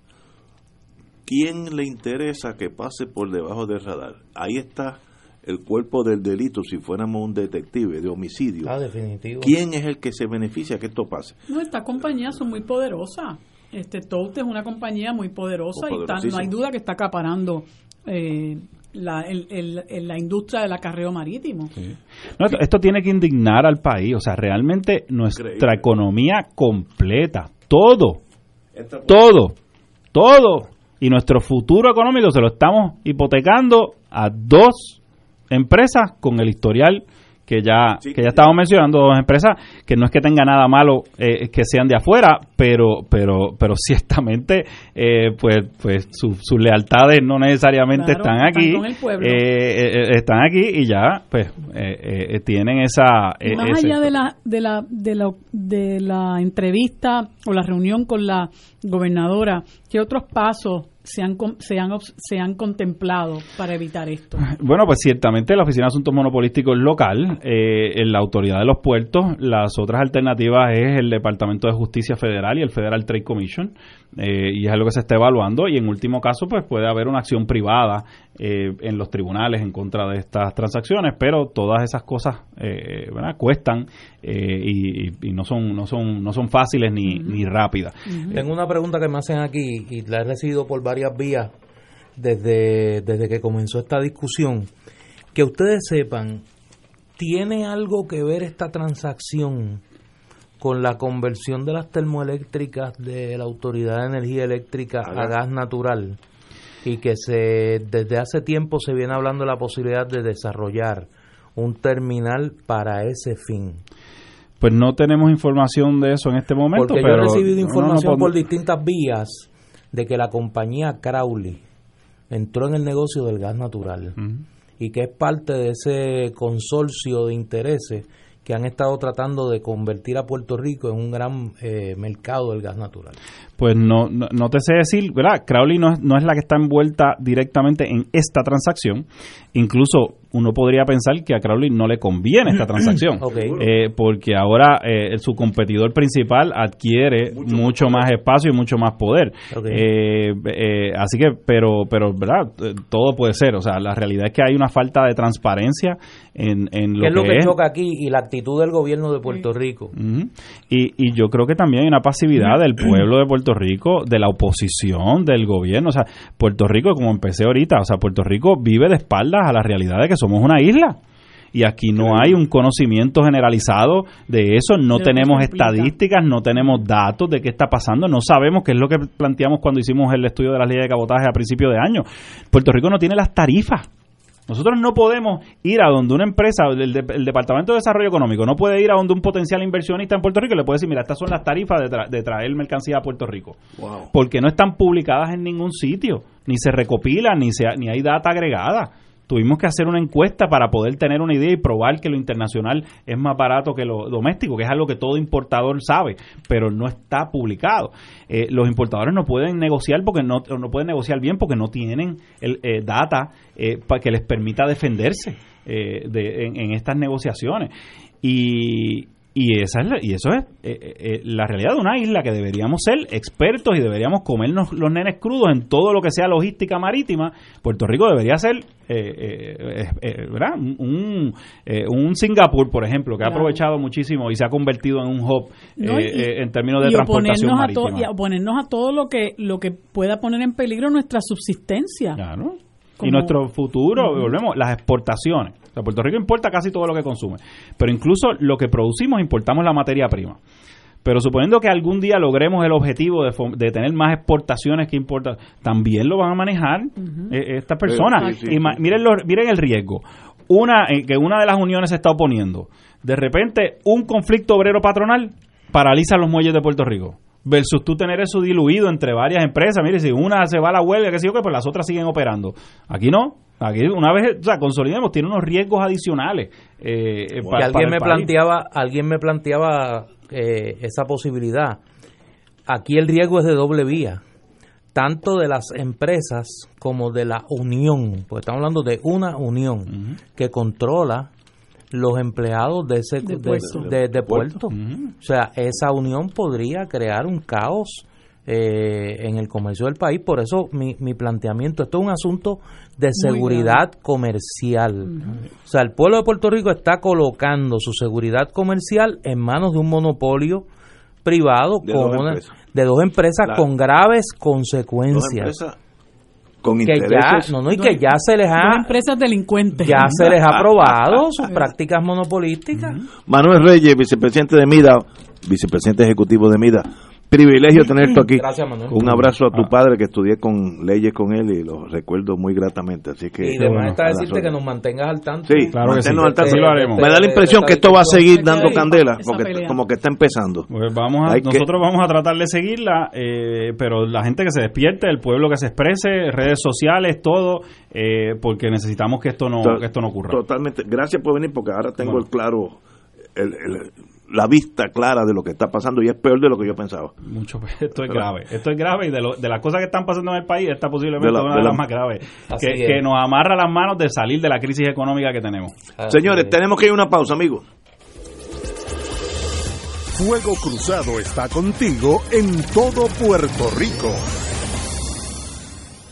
quién le interesa que pase por debajo del radar. Ahí está el cuerpo del delito, si fuéramos un detective de homicidio. Ah, definitivo. ¿Quién es el que se beneficia que esto pase? No, estas compañías son muy poderosas. Este Tote es una compañía muy poderosa y está- no hay duda que está acaparando eh, la, el- el- el- la industria del acarreo marítimo. No, esto, esto tiene que indignar al país, o sea, realmente nuestra economía completa, todo, todo, todo, y nuestro futuro económico se lo estamos hipotecando a dos empresas con el historial que ya que ya estamos mencionando dos empresas que no es que tenga nada malo eh, que sean de afuera pero pero pero ciertamente eh, pues pues su- sus lealtades no necesariamente Claro, están están aquí pueblo. eh, eh, eh, están aquí y ya pues tienen esa más allá de la, de, la, de, la, de la entrevista o la reunión con la gobernadora, ¿qué otros pasos se han, se han, se han contemplado para evitar esto? Bueno, pues ciertamente la Oficina de Asuntos Monopolísticos local, eh, en la Autoridad de los Puertos, las otras alternativas es el Departamento de Justicia Federal y el Federal Trade Commission, eh, y es algo que se está evaluando, y en último caso, pues puede haber una acción privada eh, en los tribunales en contra de estas transacciones, pero todas esas cosas eh, ¿verdad? cuestan eh, y, no son no son no son fáciles ni, ni rápidas. Tengo una pregunta que me hacen aquí y la he recibido por varias vías desde, desde que comenzó esta discusión. Que ustedes sepan, ¿tiene algo que ver esta transacción con la conversión de las termoeléctricas de la Autoridad de Energía Eléctrica a gas. gas natural? Y que se desde hace tiempo se viene hablando de la posibilidad de desarrollar un terminal para ese fin. Pues no tenemos información de eso en este momento, Porque pero yo he recibido no, no información por distintas vías de que la compañía Crowley entró en el negocio del gas natural y que es parte de ese consorcio de intereses que han estado tratando de convertir a Puerto Rico en un gran eh, mercado del gas natural. Pues no, no, no te sé decir, ¿verdad? Crowley no, es- no es la que está envuelta directamente en esta transacción. Incluso uno podría pensar que a Crowley no le conviene esta transacción. Eh, porque ahora eh, su competidor principal adquiere mucho, más espacio y mucho más poder. Eh, eh, así que, pero, pero, ¿verdad? Todo puede ser. O sea, la realidad es que hay una falta de transparencia en, en lo ¿Qué es lo que es choca aquí? Y la actitud del gobierno de Puerto Rico. Y, y yo creo que también hay una pasividad del pueblo de Puerto Rico, de la oposición, del gobierno. O sea, Puerto Rico, como empecé ahorita, o sea, Puerto Rico vive de espaldas a la realidad de que somos una isla. Y aquí no hay un conocimiento generalizado de eso, no tenemos estadísticas, no tenemos datos de qué está pasando, no sabemos qué es lo que planteamos cuando hicimos el estudio de las leyes de cabotaje a principio de año. Puerto Rico no tiene las tarifas. Nosotros no podemos ir a donde una empresa, el, de- el Departamento de Desarrollo Económico, no puede ir a donde un potencial inversionista en Puerto Rico y le puede decir, mira, estas son las tarifas de, tra- de traer mercancía a Puerto Rico. Porque no están publicadas en ningún sitio, ni se recopilan, ni, se, ni hay data agregada. Tuvimos que hacer una encuesta para poder tener una idea y probar que lo internacional es más barato que lo doméstico, que es algo que todo importador sabe, pero no está publicado. Eh, los importadores no pueden negociar porque no, no pueden negociar bien porque no tienen el, eh, data eh, para que les permita defenderse de, en, estas negociaciones. Y, y, esa es y eso es eh, eh, eh, la realidad de una isla que deberíamos ser expertos y deberíamos comernos los nenes crudos en todo lo que sea logística marítima. Puerto Rico debería ser ¿verdad? Un, un Singapur, por ejemplo, que ha aprovechado muchísimo y se ha convertido en un hub en términos de transportación marítima. y oponernos a todo lo que, lo que pueda poner en peligro nuestra subsistencia. Claro. Y nuestro futuro, volvemos, las exportaciones. Puerto Rico importa casi todo lo que consume, pero incluso lo que producimos importamos la materia prima. Pero suponiendo que algún día logremos el objetivo de, tener más exportaciones que importan, también lo van a manejar eh, estas personas. miren, miren el riesgo. Una eh, que una de las uniones se está oponiendo. De repente, un conflicto obrero patronal paraliza los muelles de Puerto Rico versus tú tener eso diluido entre varias empresas. Mire, si una se va a la huelga, que sé yo, que pues las otras siguen operando. Aquí no. Aquí una vez, o sea, consolidemos, tiene unos riesgos adicionales. Eh, eh alguien, me planteaba, alguien me planteaba eh, esa posibilidad. Aquí el riesgo es de doble vía, tanto de las empresas como de la unión, porque estamos hablando de una unión que controla los empleados de ese de, puerto. O sea, esa unión podría crear un caos eh, en el comercio del país. Por eso mi, mi planteamiento, esto es un asunto de seguridad comercial. O sea, el pueblo de Puerto Rico está colocando su seguridad comercial en manos de un monopolio privado de, con dos, de dos empresas con graves consecuencias con que ya no no y que ya se les ha empresas delincuentes. ya se les ha probado sus prácticas monopolísticas. Manuel Reyes vicepresidente de Mida vicepresidente ejecutivo de Mida privilegio tenerte aquí. Un abrazo a tu ah. padre que estudié con leyes con él y lo recuerdo muy gratamente. Así que y además está decirte que nos mantengas al tanto. Sí, claro que sí. al tanto. lo haremos. Me da la impresión que esto va a seguir dando candela porque como que está empezando. Pues vamos a, nosotros vamos a tratar de seguirla, eh, pero la gente que se despierte, el pueblo que se exprese, redes sociales, todo, eh, porque necesitamos que esto no que esto no ocurra. Totalmente. Gracias por venir porque ahora tengo el claro el, la vista clara de lo que está pasando y es peor de lo que yo pensaba. Mucho Esto es grave. Esto es grave y de, lo, de las cosas que están pasando en el país, esta posiblemente es una de, las más graves. Que, que, nos amarra las manos de salir de la crisis económica que tenemos. Señores, tenemos que ir a una pausa, amigos. Fuego Cruzado está contigo en todo Puerto Rico.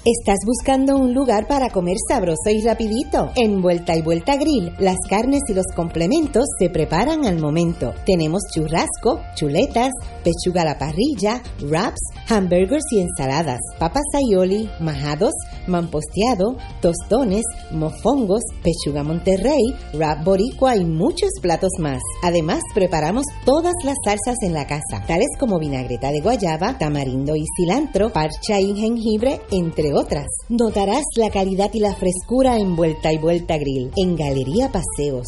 ¿Estás buscando un lugar para comer sabroso y rapidito? En Vuelta y Vuelta Grill, las carnes y los complementos se preparan al momento. Tenemos churrasco, chuletas, pechuga a la parrilla, wraps, hamburgers y ensaladas, papas aioli, majados, mamposteado, tostones, mofongos, pechuga monterrey, wrap boricua y muchos platos más. Además, preparamos todas las salsas en la casa, tales como vinagreta de guayaba, tamarindo y cilantro, parcha y jengibre, entre otras. Notarás la calidad y la frescura en Vuelta y Vuelta Grill en Galería Paseos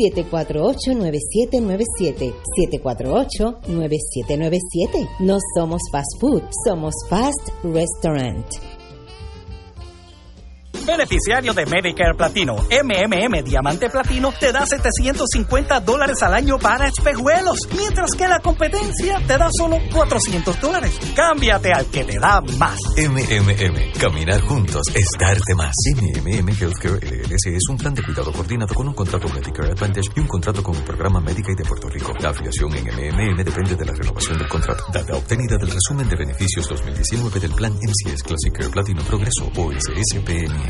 787-748-9797 748-9797 No somos fast food, somos fast restaurant. Beneficiario de Medicare Platino, MMM Diamante Platino te da 750 dólares al año para espejuelos, mientras que la competencia te da solo 400 dólares. Cámbiate al que te da más. MMM, caminar juntos es darte más. MMM Healthcare LLC es un plan de cuidado coordinado con un contrato Medicare Advantage y un contrato con el programa Medicaid de Puerto Rico. La afiliación en MMM depende de la renovación del contrato. Data obtenida del resumen de beneficios 2019 del plan MCS Classic Care Platino Progreso o SSPN.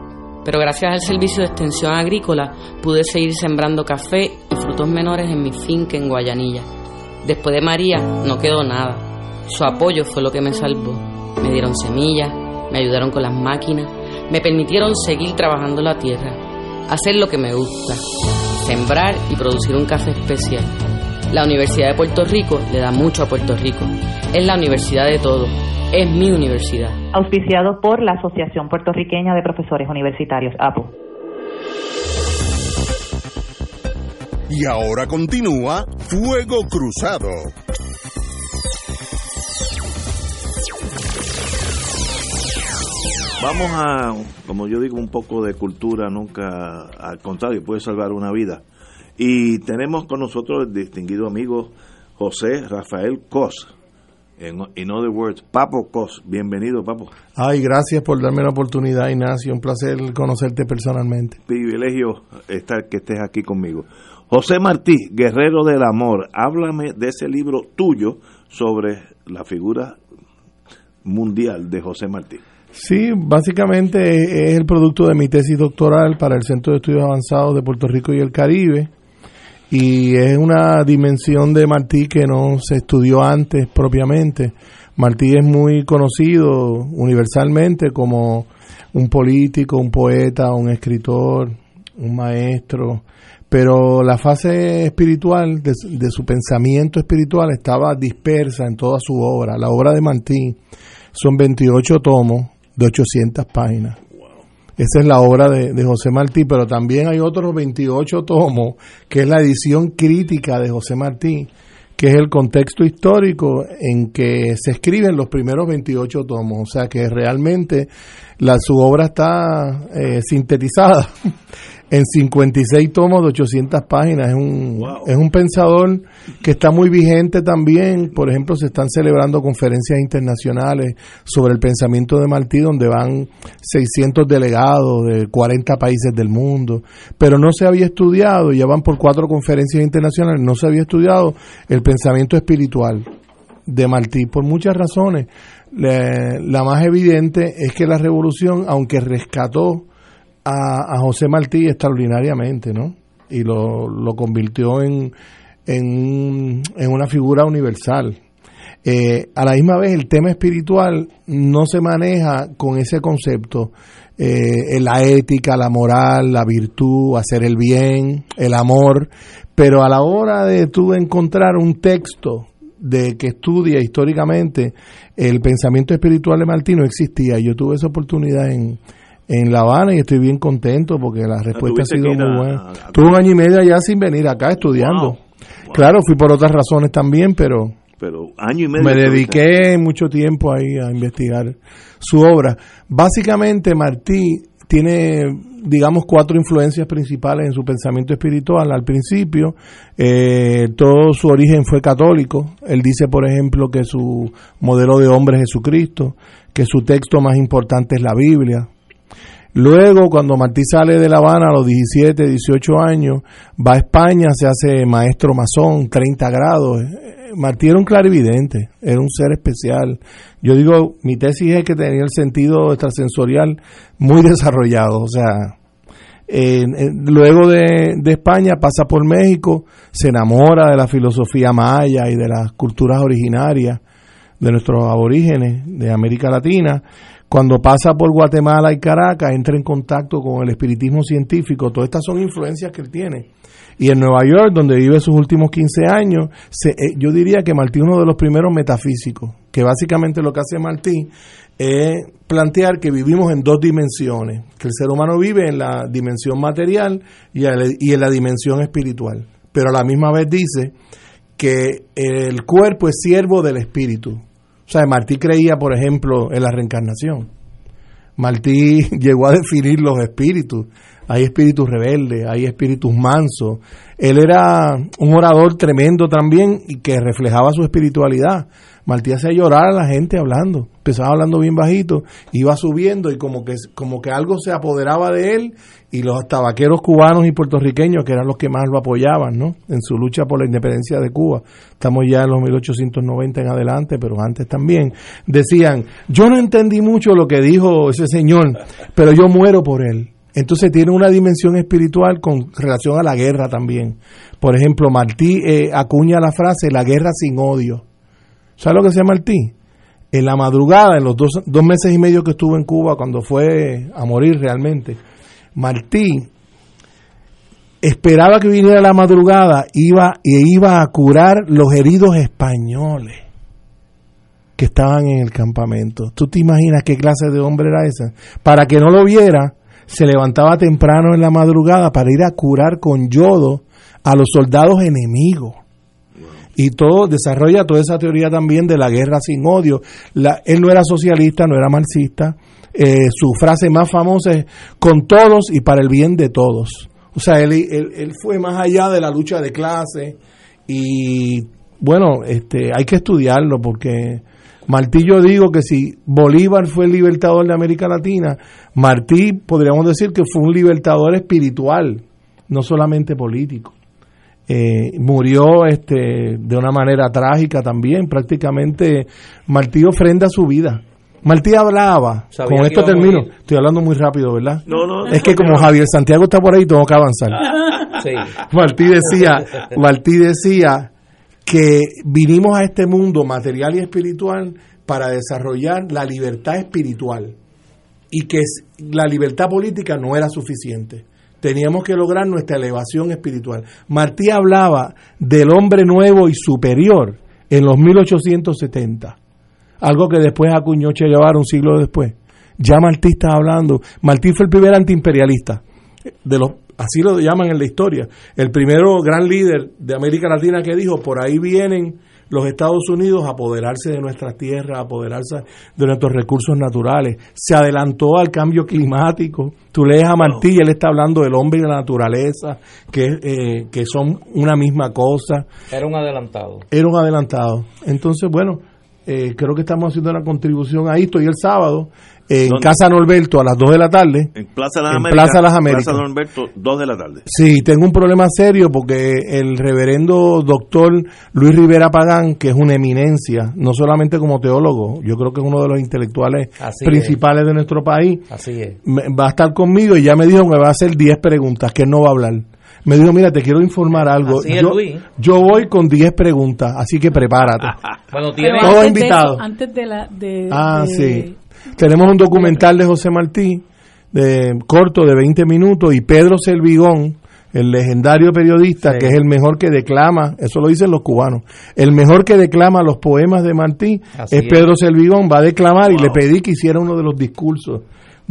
pero gracias al servicio de extensión agrícola pude seguir sembrando café y frutos menores en mi finca en Guayanilla. Después de María no quedó nada. Su apoyo fue lo que me salvó. Me dieron semillas, me ayudaron con las máquinas, me permitieron seguir trabajando la tierra, hacer lo que me gusta, sembrar y producir un café especial. La Universidad de Puerto Rico le da mucho a Puerto Rico. Es la universidad de todo. Es mi universidad. Auspiciado por la Asociación Puertorriqueña de Profesores Universitarios, APU. Y ahora continúa Fuego Cruzado. Vamos a, como yo digo, un poco de cultura, nunca, al contrario, puede salvar una vida. Y tenemos con nosotros el distinguido amigo José Rafael Cos. En in other words, Papo Cos. Bienvenido, Papo. Ay, gracias por darme la oportunidad, Ignacio. Un placer conocerte personalmente. Privilegio estar que estés aquí conmigo. José Martí, Guerrero del Amor, háblame de ese libro tuyo sobre la figura mundial de José Martí. Sí, básicamente es el producto de mi tesis doctoral para el Centro de Estudios Avanzados de Puerto Rico y el Caribe. Y es una dimensión de Martí que no se estudió antes propiamente. Martí es muy conocido universalmente como un político, un poeta, un escritor, un maestro, pero la fase espiritual de, de, su pensamiento espiritual estaba dispersa en toda su obra. La obra de Martí son 28 tomos de 800 páginas. Esa es la obra de, José Martí, pero también hay otros 28 tomos, que es la edición crítica de José Martí, que es el contexto histórico en que se escriben los primeros 28 tomos. O sea que realmente la, su obra está eh, sintetizada en 56 tomos de 800 páginas. Es un, wow. es un pensador que está muy vigente también. Por ejemplo, se están celebrando conferencias internacionales sobre el pensamiento de Martí, donde van 600 delegados de 40 países del mundo. Pero no se había estudiado, ya van por cuatro conferencias internacionales, no se había estudiado el pensamiento espiritual de Martí por muchas razones. La, la más evidente es que la revolución, aunque rescató a, a, José Martí extraordinariamente, ¿no? Y lo, lo convirtió en, en, en, una figura universal. Eh, a la misma vez, el tema espiritual no se maneja con ese concepto. Eh, la ética, la moral, la virtud, hacer el bien, el amor, pero a la hora de tú encontrar un texto de que estudia históricamente el pensamiento espiritual de Martí no existía. Yo tuve esa oportunidad en, en La Habana y estoy bien contento porque la respuesta ha sido muy buena. Tuve un año y medio ya sin venir acá estudiando. Wow. Wow. Claro, fui por otras razones también, pero, pero año y medio me dediqué mucho tiempo ahí a investigar su obra. Básicamente Martí tiene, digamos, cuatro influencias principales en su pensamiento espiritual. Al principio, eh, todo su origen fue católico. Él dice, por ejemplo, que su modelo de hombre es Jesucristo, que su texto más importante es la Biblia, Luego, cuando Martí sale de La Habana a los 17, 18 años, va a España, se hace maestro masón, 30 grados. Martí era un clarividente, era un ser especial. Yo digo, mi tesis es que tenía el sentido extrasensorial muy desarrollado, o sea, eh, eh, luego de, de, España pasa por México, se enamora de la filosofía maya y de las culturas originarias de nuestros aborígenes de América Latina. Cuando pasa por Guatemala y Caracas, entra en contacto con el espiritismo científico. Todas estas son influencias que él tiene. Y en Nueva York, donde vive sus últimos 15 años, se, eh, yo diría que Martí es uno de los primeros metafísicos, que básicamente lo que hace Martí es plantear que vivimos en dos dimensiones, que el ser humano vive en la dimensión material y en la dimensión espiritual. Pero a la misma vez dice que el cuerpo es siervo del espíritu. O sea, Martí creía, por ejemplo, en la reencarnación. Martí llegó a definir los espíritus. Hay espíritus rebeldes, hay espíritus mansos. Él era un orador tremendo también y que reflejaba su espiritualidad. Martí hacía llorar a la gente hablando. Empezaba hablando bien bajito, iba subiendo y como que, como que algo se apoderaba de él y los tabaqueros cubanos y puertorriqueños, que eran los que más lo apoyaban, ¿no? En su lucha por la independencia de Cuba. Estamos ya en los 1890 en adelante, pero antes también. Decían, yo no entendí mucho lo que dijo ese señor, pero yo muero por él. Entonces tiene una dimensión espiritual con relación a la guerra también. Por ejemplo, Martí eh, acuña la frase, la guerra sin odio. ¿Sabes lo que se llama Martí? En la madrugada, en los dos, dos meses y medio que estuvo en Cuba, cuando fue a morir realmente, Martí esperaba que viniera la madrugada iba e iba a curar los heridos españoles que estaban en el campamento. ¿Tú te imaginas qué clase de hombre era esa? Para que no lo viera, se levantaba temprano en la madrugada para ir a curar con yodo a los soldados enemigos. Y todo desarrolla toda esa teoría también de la guerra sin odio. Él no era socialista, no era marxista. Eh, su frase más famosa es con todos y para el bien de todos. O sea, él, él, fue más allá de la lucha de clase y bueno, este, hay que estudiarlo porque Martí yo digo que si Bolívar fue el libertador de América Latina, Martí podríamos decir que fue un libertador espiritual, no solamente político. Eh, murió este, de una manera trágica también, prácticamente Martí ofrenda su vida. Martí hablaba, Sabía con esto termino, estoy hablando muy rápido, ¿verdad? No, no. Es que como Javier Santiago está por ahí, tengo que avanzar. Sí. Martí decía, Martí decía que vinimos a este mundo material y espiritual para desarrollar la libertad espiritual y que la libertad política no era suficiente. Teníamos que lograr nuestra elevación espiritual. Martí hablaba del hombre nuevo y superior en los 1870, algo que después acuñó Che Guevara un siglo después. Ya Martí está hablando. Martí fue el primer antiimperialista de los así lo llaman en la historia, el primero gran líder de América Latina que dijo, por ahí vienen los Estados Unidos a apoderarse de nuestras tierras, a apoderarse de nuestros recursos naturales. Se adelantó al cambio climático. Tú lees a Martí y él está hablando del hombre y la naturaleza, que, eh, que son una misma cosa. Era un adelantado. Era un adelantado. Entonces, bueno, eh, creo que estamos haciendo una contribución a esto y el sábado en ¿Dónde? Casa Norberto a las 2 de la tarde. En Plaza Las En Américas. Plaza Las Américas. Plaza Norberto, 2 de la tarde. Sí, tengo un problema serio porque el reverendo doctor Luis Rivera Pagán, que es una eminencia, no solamente como teólogo, yo creo que es uno de los intelectuales Así principales de nuestro país, Así es. va a estar conmigo y ya me dijo que me va a hacer 10 preguntas, que él no va a hablar. Me dijo, mira, te quiero informar algo. Así es, yo, Luis. yo voy con 10 preguntas, así que prepárate. Bueno, tiene... Todos antes de invitados. eso, antes de la de, Ah, de- sí. Tenemos un documental de José Martí, de, corto de 20 minutos, y Pedro Selvigón, el legendario periodista, Sí. que es el mejor que declama, eso lo dicen los cubanos, el mejor que declama los poemas de Martí Así es es. Pedro Selvigón, va a declamar y le pedí que hiciera uno de los discursos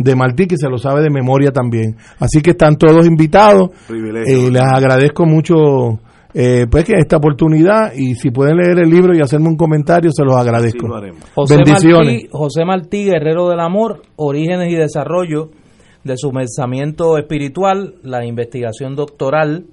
de Martí, que se lo sabe de memoria también. Así que están todos invitados. Privilegio. Eh, les agradezco mucho eh, pues que esta oportunidad y si pueden leer el libro y hacerme un comentario, se los agradezco. José Bendiciones. Martí, José Martí, guerrero del amor, orígenes y desarrollo de su pensamiento espiritual, la investigación doctoral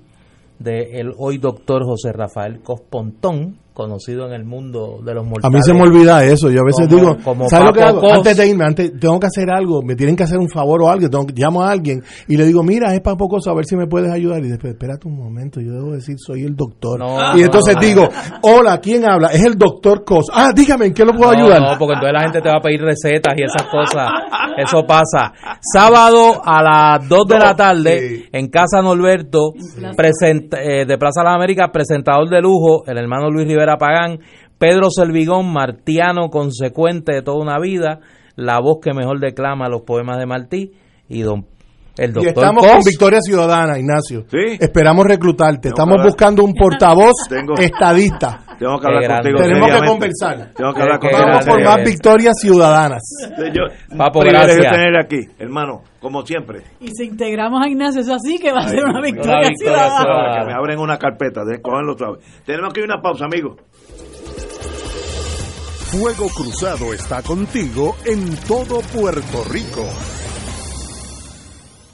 de el hoy doctor José Rafael Cospontón, conocido en el mundo de los A mortales. mí se me olvida eso. Yo a veces Como- digo, como ¿sabes lo que Papo hago? Cos. Antes de irme, antes, tengo que hacer algo, me tienen que hacer un favor o algo, tengo, que- llamo a alguien y le digo, mira, es para poco a ver si me puedes ayudar. Y después, espérate un momento, yo debo decir, soy el doctor. No, y entonces no. digo, hola, ¿quién habla? Es el doctor Cos. Ah, dígame, ¿en qué lo puedo No, ayudar? No, porque entonces la gente te va a pedir recetas y esas cosas. Eso pasa. Sábado a las 2 de la tarde en Casa Norberto, presenta- eh, de Plaza Las Américas, presentador de lujo, el hermano Luis Rivera Pagán, Pedro Selvigón, martiano consecuente de toda una vida, la voz que mejor declama los poemas de Martí y don el Y doctor estamos Cos. con Victoria Ciudadana, Ignacio. Esperamos reclutarte. Estamos que hablar- buscando un portavoz Tengo- estadista. Tengo que hablar Qué contigo. Tenemos que conversar. Tengo que hablar contigo. Vamos por más victorias ciudadanas. Yo, Papo, gracias. tener aquí, hermano, como siempre. y si integramos a Ignacio, eso así que va a ser una victoria una victoria ciudadana. ciudadana. Que me abren una carpeta, cogerlo suave. Tenemos que ir a una pausa, amigos. Fuego Cruzado está contigo en todo Puerto Rico.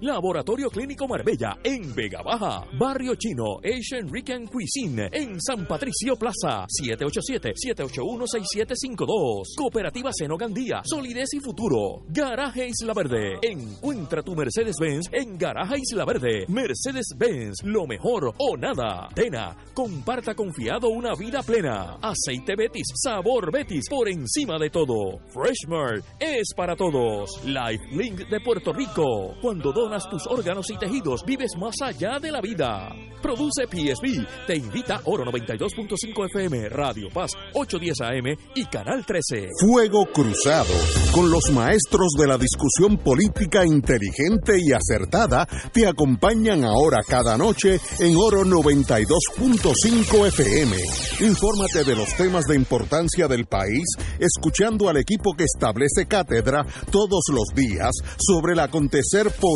Laboratorio Clínico Marbella en Vega Baja. Barrio Chino Asian Rican Cuisine en San Patricio Plaza. 787-781-6752. Cooperativa Seno Gandía. Solidez y futuro. Garaje Isla Verde. Encuentra tu Mercedes-Benz en Garaje Isla Verde. Mercedes-Benz. Lo mejor o nada. Tena. Comparta confiado una vida plena. Aceite Betis. Sabor Betis. Por encima de todo. Freshmart. Es para todos. Life Link de Puerto Rico. Cuando donas tus órganos y tejidos, vives más allá de la vida. Produce PSB. Te invita Oro 92.5 FM, Radio Paz, 810 AM y Canal 13. Fuego Cruzado, con los maestros de la discusión política inteligente y acertada, te acompañan ahora cada noche en Oro 92.5 FM. Infórmate de los temas de importancia del país, escuchando al equipo que establece cátedra todos los días sobre el acontecer político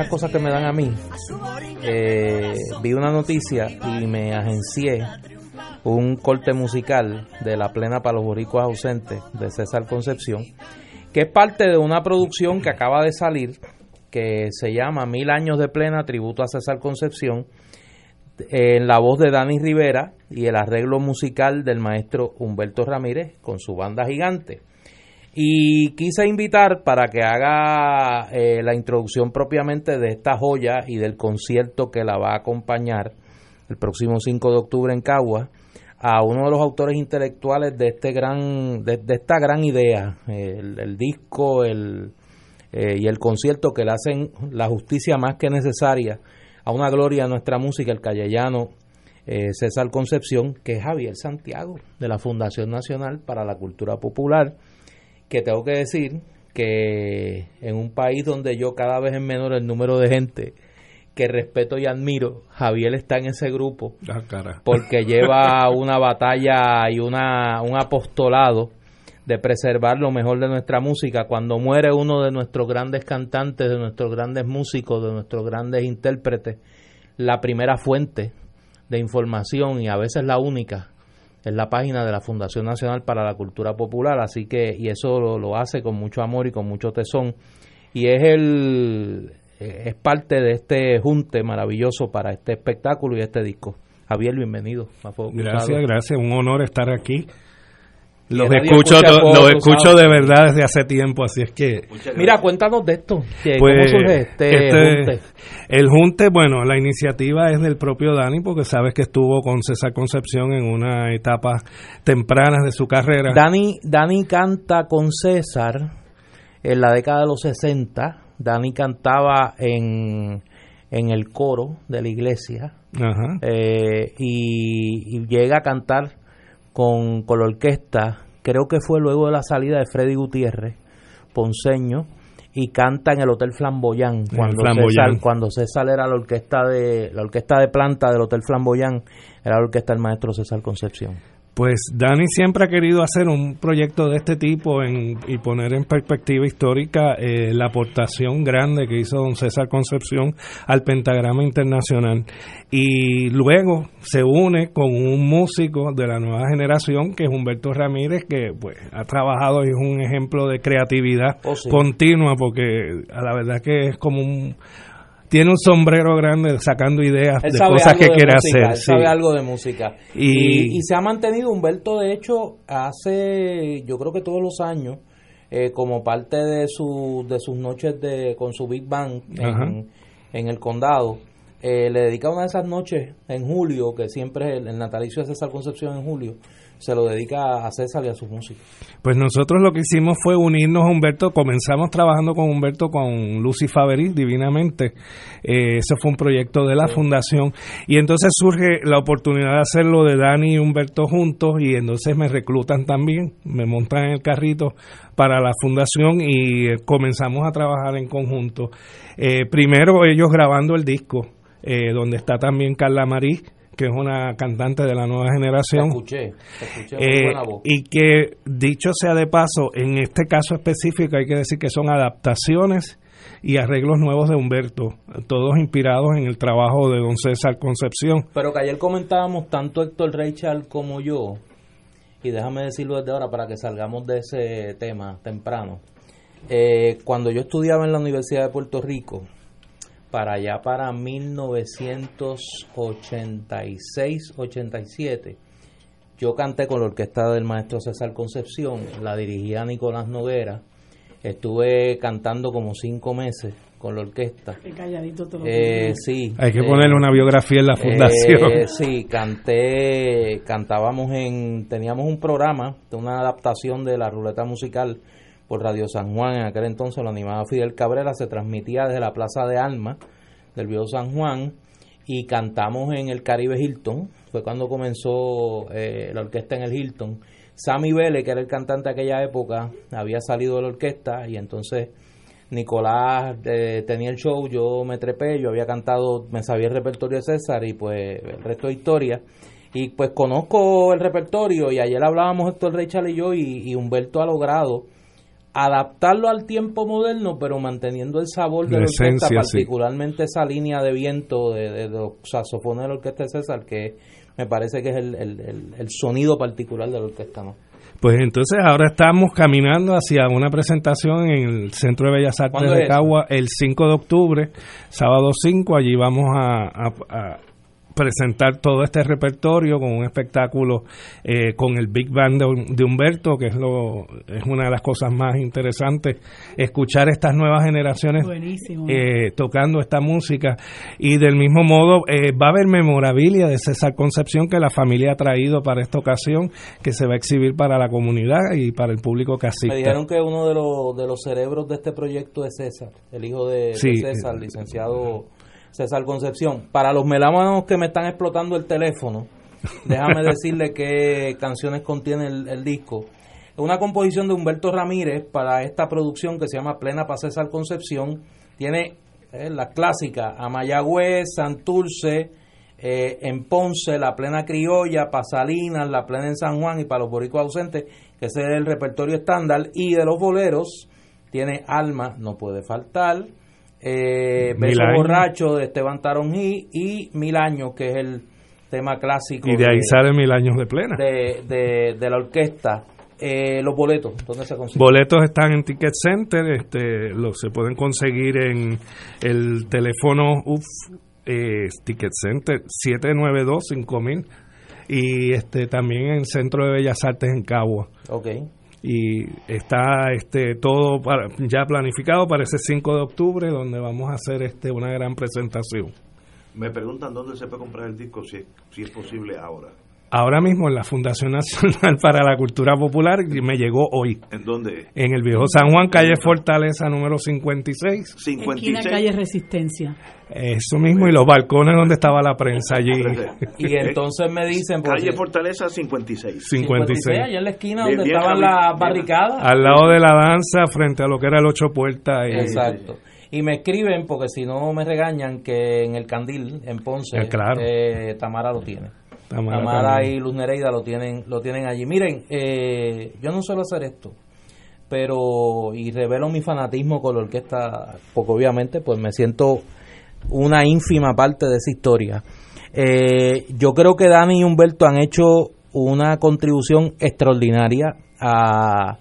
Esas cosas que me dan a mí, eh, vi una noticia y me agencié un corte musical de La Plena para los Boricuas Ausentes de César Concepción, que es parte de una producción que acaba de salir que se llama Mil Años de Plena, tributo a César Concepción, en la voz de Dani Rivera y el arreglo musical del maestro Humberto Ramírez con su banda gigante. Y quise invitar para que haga eh, la introducción propiamente de esta joya y del concierto que la va a acompañar el próximo 5 de octubre en Cagua a uno de los autores intelectuales de este gran de, esta gran idea el, disco el eh, y el concierto que le hacen la justicia más que necesaria a una gloria de nuestra música el callellano eh, César Concepción que es Javier Santiago de la Fundación Nacional para la Cultura Popular que tengo que decir que en un país donde yo cada vez es menor el número de gente que respeto y admiro, Javier está en ese grupo Ah, cara. porque lleva una batalla y una, un apostolado de preservar lo mejor de nuestra música. Cuando muere uno de nuestros grandes cantantes, de nuestros grandes músicos, de nuestros grandes intérpretes, la primera fuente de información y a veces la única es la página de la Fundación Nacional para la Cultura Popular, así que y eso lo, lo hace con mucho amor y con mucho tesón y es el es parte de este junte maravilloso para este espectáculo y este disco. Javier, bienvenido. Gracias, gracias. Un honor estar aquí. Los escucho, los escucho de verdad desde hace tiempo, así es que... Mira, cuéntanos de esto. que Pues, ¿Cómo surge este, este- junte? El junte, bueno, la iniciativa es del propio Dani, porque sabes que estuvo con César Concepción en una etapa temprana de su carrera. Dani, Dani canta con César en la década de los 60 Dani cantaba en, en el coro de la iglesia Ajá. eh, y, y llega a cantar con, con la orquesta, creo que fue luego de la salida de Freddy Gutiérrez, ponceño, y canta en el Hotel Flamboyán cuando Flamboyán. César, cuando César era la orquesta de la orquesta de planta del Hotel Flamboyán, era la orquesta del maestro César Concepción. Pues Dani siempre ha querido hacer un proyecto de este tipo en- y poner en perspectiva histórica eh, la aportación grande que hizo don César Concepción al pentagrama internacional. Y luego se une con un músico de la nueva generación que es Humberto Ramírez, que pues ha trabajado y es un ejemplo de creatividad Oh, sí. continua, porque a la verdad que es como un... Tiene un sombrero grande sacando ideas Él de cosas que de quiere música, hacer. él sí. sabe algo de música. Y- Y, y se ha mantenido Humberto, de hecho, hace, yo creo que todos los años, eh, como parte de, su, de sus noches de con su Big Ajá. en, en el condado, eh, le dedica una de esas noches en julio, que siempre es el, el natalicio de César Concepción en julio, se lo dedica a César y a su música. Pues nosotros lo que hicimos fue unirnos a Humberto, comenzamos trabajando con Humberto con Lucy Faveri, divinamente, Eh, ese fue un proyecto de la fundación, y entonces surge la oportunidad de hacerlo de Dani y Humberto juntos, y entonces me reclutan también, me montan en el carrito para la fundación y eh, comenzamos a trabajar en conjunto. Eh, primero ellos grabando el disco, eh, donde está también Carla Marí, que es una cantante de la nueva Te generación. escuché, te escuché Eh, buena voz. y que dicho sea de paso, en este caso específico hay que decir que son adaptaciones y arreglos nuevos de Humberto, todos inspirados en el trabajo de don César Concepción. Pero que ayer comentábamos tanto Héctor Reichal como yo, y déjame decirlo desde ahora para que salgamos de ese tema temprano. Eh, cuando yo estudiaba en la Universidad de Puerto Rico, para allá para 1986-87, yo canté con la orquesta del maestro César Concepción, la dirigía Nicolás Noguera, estuve cantando como cinco meses con la orquesta. Qué calladito todo. Eh, sí. Hay que eh, ponerle una biografía en la fundación. eh, sí, canté, cantábamos en, teníamos un programa de una adaptación de la ruleta musical por Radio San Juan, en aquel entonces lo animaba Fidel Cabrera, se transmitía desde la Plaza de Alma del Viejo San Juan y cantamos en el Caribe Hilton, fue cuando comenzó eh, la orquesta en el Hilton. Sammy Vélez, que era el cantante de aquella época, había salido de la orquesta y entonces Nicolás eh, tenía el show, yo me trepé, yo había cantado, me sabía el repertorio de César y pues el resto de historia. Y pues conozco el repertorio y ayer hablábamos Héctor Rechal y yo y, y Humberto ha logrado adaptarlo al tiempo moderno pero manteniendo el sabor de La la orquesta, esencia, sí. particularmente esa línea de viento de, de los saxofones de la orquesta de César que me parece que es el, el- el- el sonido particular de la orquesta, ¿no? Pues entonces ahora estamos caminando hacia una presentación en el Centro de Bellas Artes ¿Cuándo de? Cagua el 5 de octubre, sábado 5, allí vamos a, a- a presentar todo este repertorio con un espectáculo eh, con el Big Band de, de Humberto, que es, lo, es una de las cosas más interesantes, escuchar estas nuevas generaciones eh, tocando esta música. Y del mismo modo eh, va a haber memorabilia de César Concepción que la familia ha traído para esta ocasión que se va a exhibir para la comunidad y para el público que Me dijeron que uno de los, de los cerebros de este proyecto es César, el hijo de, de Sí. César, licenciado César Concepción. Para los melámanos que me están explotando el teléfono, déjame decirle qué canciones contiene el, el disco. Es una composición de Humberto Ramírez para esta producción que se llama Plena para César Concepción. Tiene eh, la clásica a Mayagüez, Santurce, eh, en Ponce, la plena criolla, Pasalinas, la plena en San Juan y para los boricuas ausentes, que ese es el repertorio estándar. Y de los boleros, tiene Alma, no puede faltar, eh, Beso. Borracho de Esteban Taronjí y Mil Años, que es el tema clásico y de ahí salen mil años de plena. de, de- de la orquesta. Eh, los boletos, ¿dónde se consiguen? Boletos están en Ticket Center, este, los se pueden conseguir en el teléfono UF, eh, Ticket Center 792-5000 y este también en el Centro de Bellas Artes en Cagua. Ok. Y está este todo para- ya planificado para ese 5 de octubre donde vamos a hacer este una gran presentación. Me preguntan dónde se puede comprar el disco, si es, si es posible ahora. Ahora mismo en la Fundación Nacional para la Cultura Popular me llegó hoy. ¿En dónde? En el viejo San Juan, calle Fortaleza número 56. 56. Esquina calle Resistencia. Eso mismo, y los balcones donde estaba la prensa allí. Y entonces me dicen... por Calle Fortaleza 56. 56. allá en la esquina donde bien, estaban las barricadas. Al lado de la danza, frente a lo que era el Ocho Puertas. y- Exacto. Y me escriben, porque si no me regañan, que en el Candil, en Ponce, Eh, claro. eh, Tamara lo tiene. También. y Luz Nereida lo tienen, lo tienen allí. Miren, eh, yo no suelo hacer esto, pero, y revelo mi fanatismo con la orquesta, porque obviamente pues me siento una ínfima parte de esa historia. Eh, yo creo que Dani y Humberto han hecho una contribución extraordinaria a,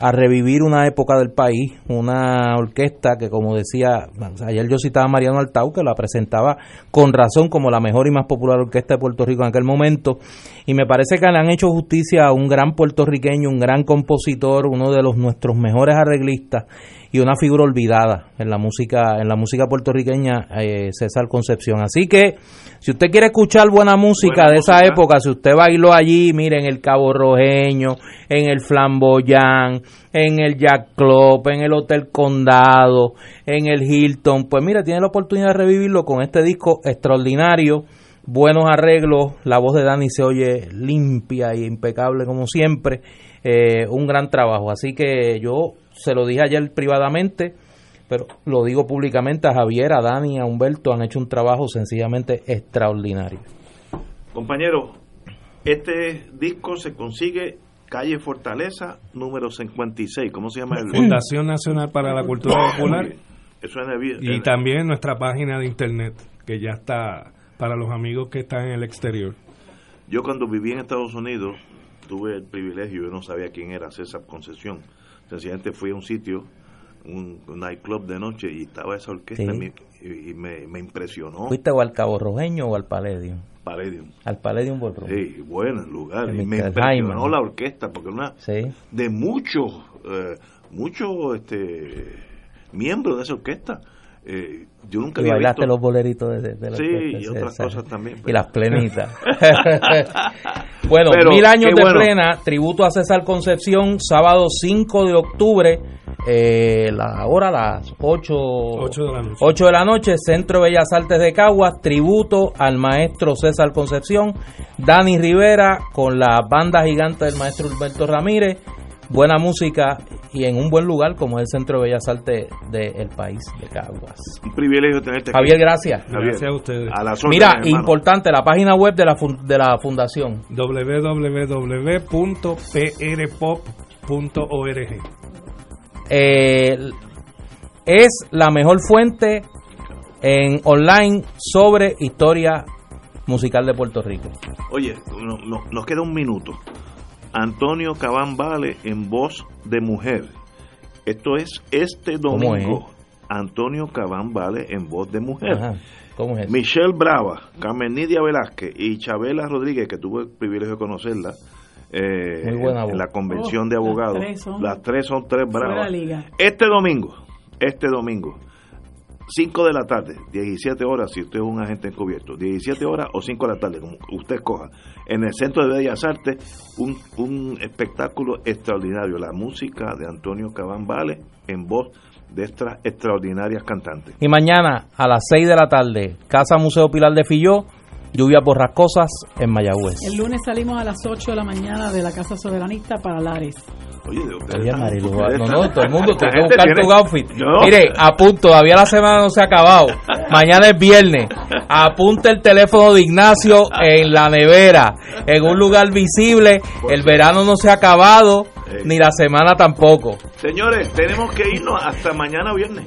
a revivir una época del país, una orquesta que como decía, ayer yo citaba a Mariano Altau, que la presentaba con razón como la mejor y más popular orquesta de Puerto Rico en aquel momento, y me parece que le han hecho justicia a un gran puertorriqueño, un gran compositor, uno de los nuestros mejores arreglistas, y una figura olvidada en la música en la música puertorriqueña eh, César Concepción. Así que si usted quiere escuchar buena música Buena de esa época si usted bailó allí mire en el Cabo Rojeño en el Flamboyán en el Jack Club en el Hotel Condado en el Hilton pues mire tiene la oportunidad de revivirlo con este disco extraordinario buenos arreglos, la voz de Dani se oye limpia y impecable como siempre, eh, un gran trabajo, así que yo se lo dije ayer privadamente, pero lo digo públicamente a Javier, a Dani, a Humberto, han hecho un trabajo sencillamente extraordinario. Compañero, este disco se consigue calle Fortaleza número 56. ¿Cómo se llama el Fundación Nacional para la Cultura Popular. Eso es. Y también nuestra página de internet, que ya está para los amigos que están en el exterior. Yo cuando viví en Estados Unidos tuve el privilegio, yo no sabía quién era César Concesión. Sencillamente fui a un sitio, un, un nightclub de noche y estaba esa orquesta Sí. y, y me, me impresionó. ¿Fuiste o al Cabo Rojeño o al Palladium? Palladium. Al Palladium Ballroom. Sí, bueno el lugar. En Y me impresionó la orquesta porque una Sí. de muchos eh, muchos este miembros de esa orquesta. Eh, yo nunca Y había bailaste visto los boleritos de, de- de la Sí, y otras cosas también, Y las plenitas. bueno, Pero, mil años de bueno. plena, tributo a César Concepción, sábado 5 de octubre, eh, la hora las 8, Ocho de la noche. 8 de la noche, Centro de Bellas Artes de Caguas, tributo al maestro César Concepción, Dani Rivera con la banda gigante del maestro Humberto Ramírez, buena música y en un buen lugar como es el Centro de Bellas Artes del país de Caguas. un privilegio tenerte aquí. Javier, gracias. Javier, Gracias a ustedes. a las Mira, hermano. importante, la página web de la, fun- de la fundación. www.prpop.org. Eh, es la mejor fuente en online sobre historia musical de Puerto Rico. Oye, no- no- nos queda un minuto. Antonio Cabán Vale en voz de mujer. Esto es este ¿Cómo domingo. Antonio Cabán Vale en voz de mujer. Ajá, ¿Cómo es? Michelle Brava, Carmen Nidia Velázquez y Chabela Rodríguez, que tuve el privilegio de conocerla eh, Muy buena voz. en la convención Oh, de las abogados. tres son Las tres son tres bravas. liga. Este domingo, este domingo, 5 de la tarde, 17 horas, si usted es un agente encubierto, 17 horas o 5 de la tarde, como usted escoja, en el Centro de Bellas Artes, un, un espectáculo extraordinario, la música de Antonio Cabán en voz de estas extraordinarias cantantes. Y mañana a las 6 de la tarde, Casa Museo Pilar de Filló, lluvias borrascosas en Mayagüez. El lunes salimos a las 8 de la mañana de la Casa Soberanista para Lares. Oye, de ustedes Oye, Marilu, no, no, todo el mundo tiene que buscar tiene- tu outfit. No. Mire, apunto, todavía la semana no se ha acabado. Mañana es viernes. Apunte el teléfono de Ignacio en la nevera, en un lugar visible. El verano no se ha acabado, ni la semana tampoco. Señores, tenemos que irnos hasta mañana viernes.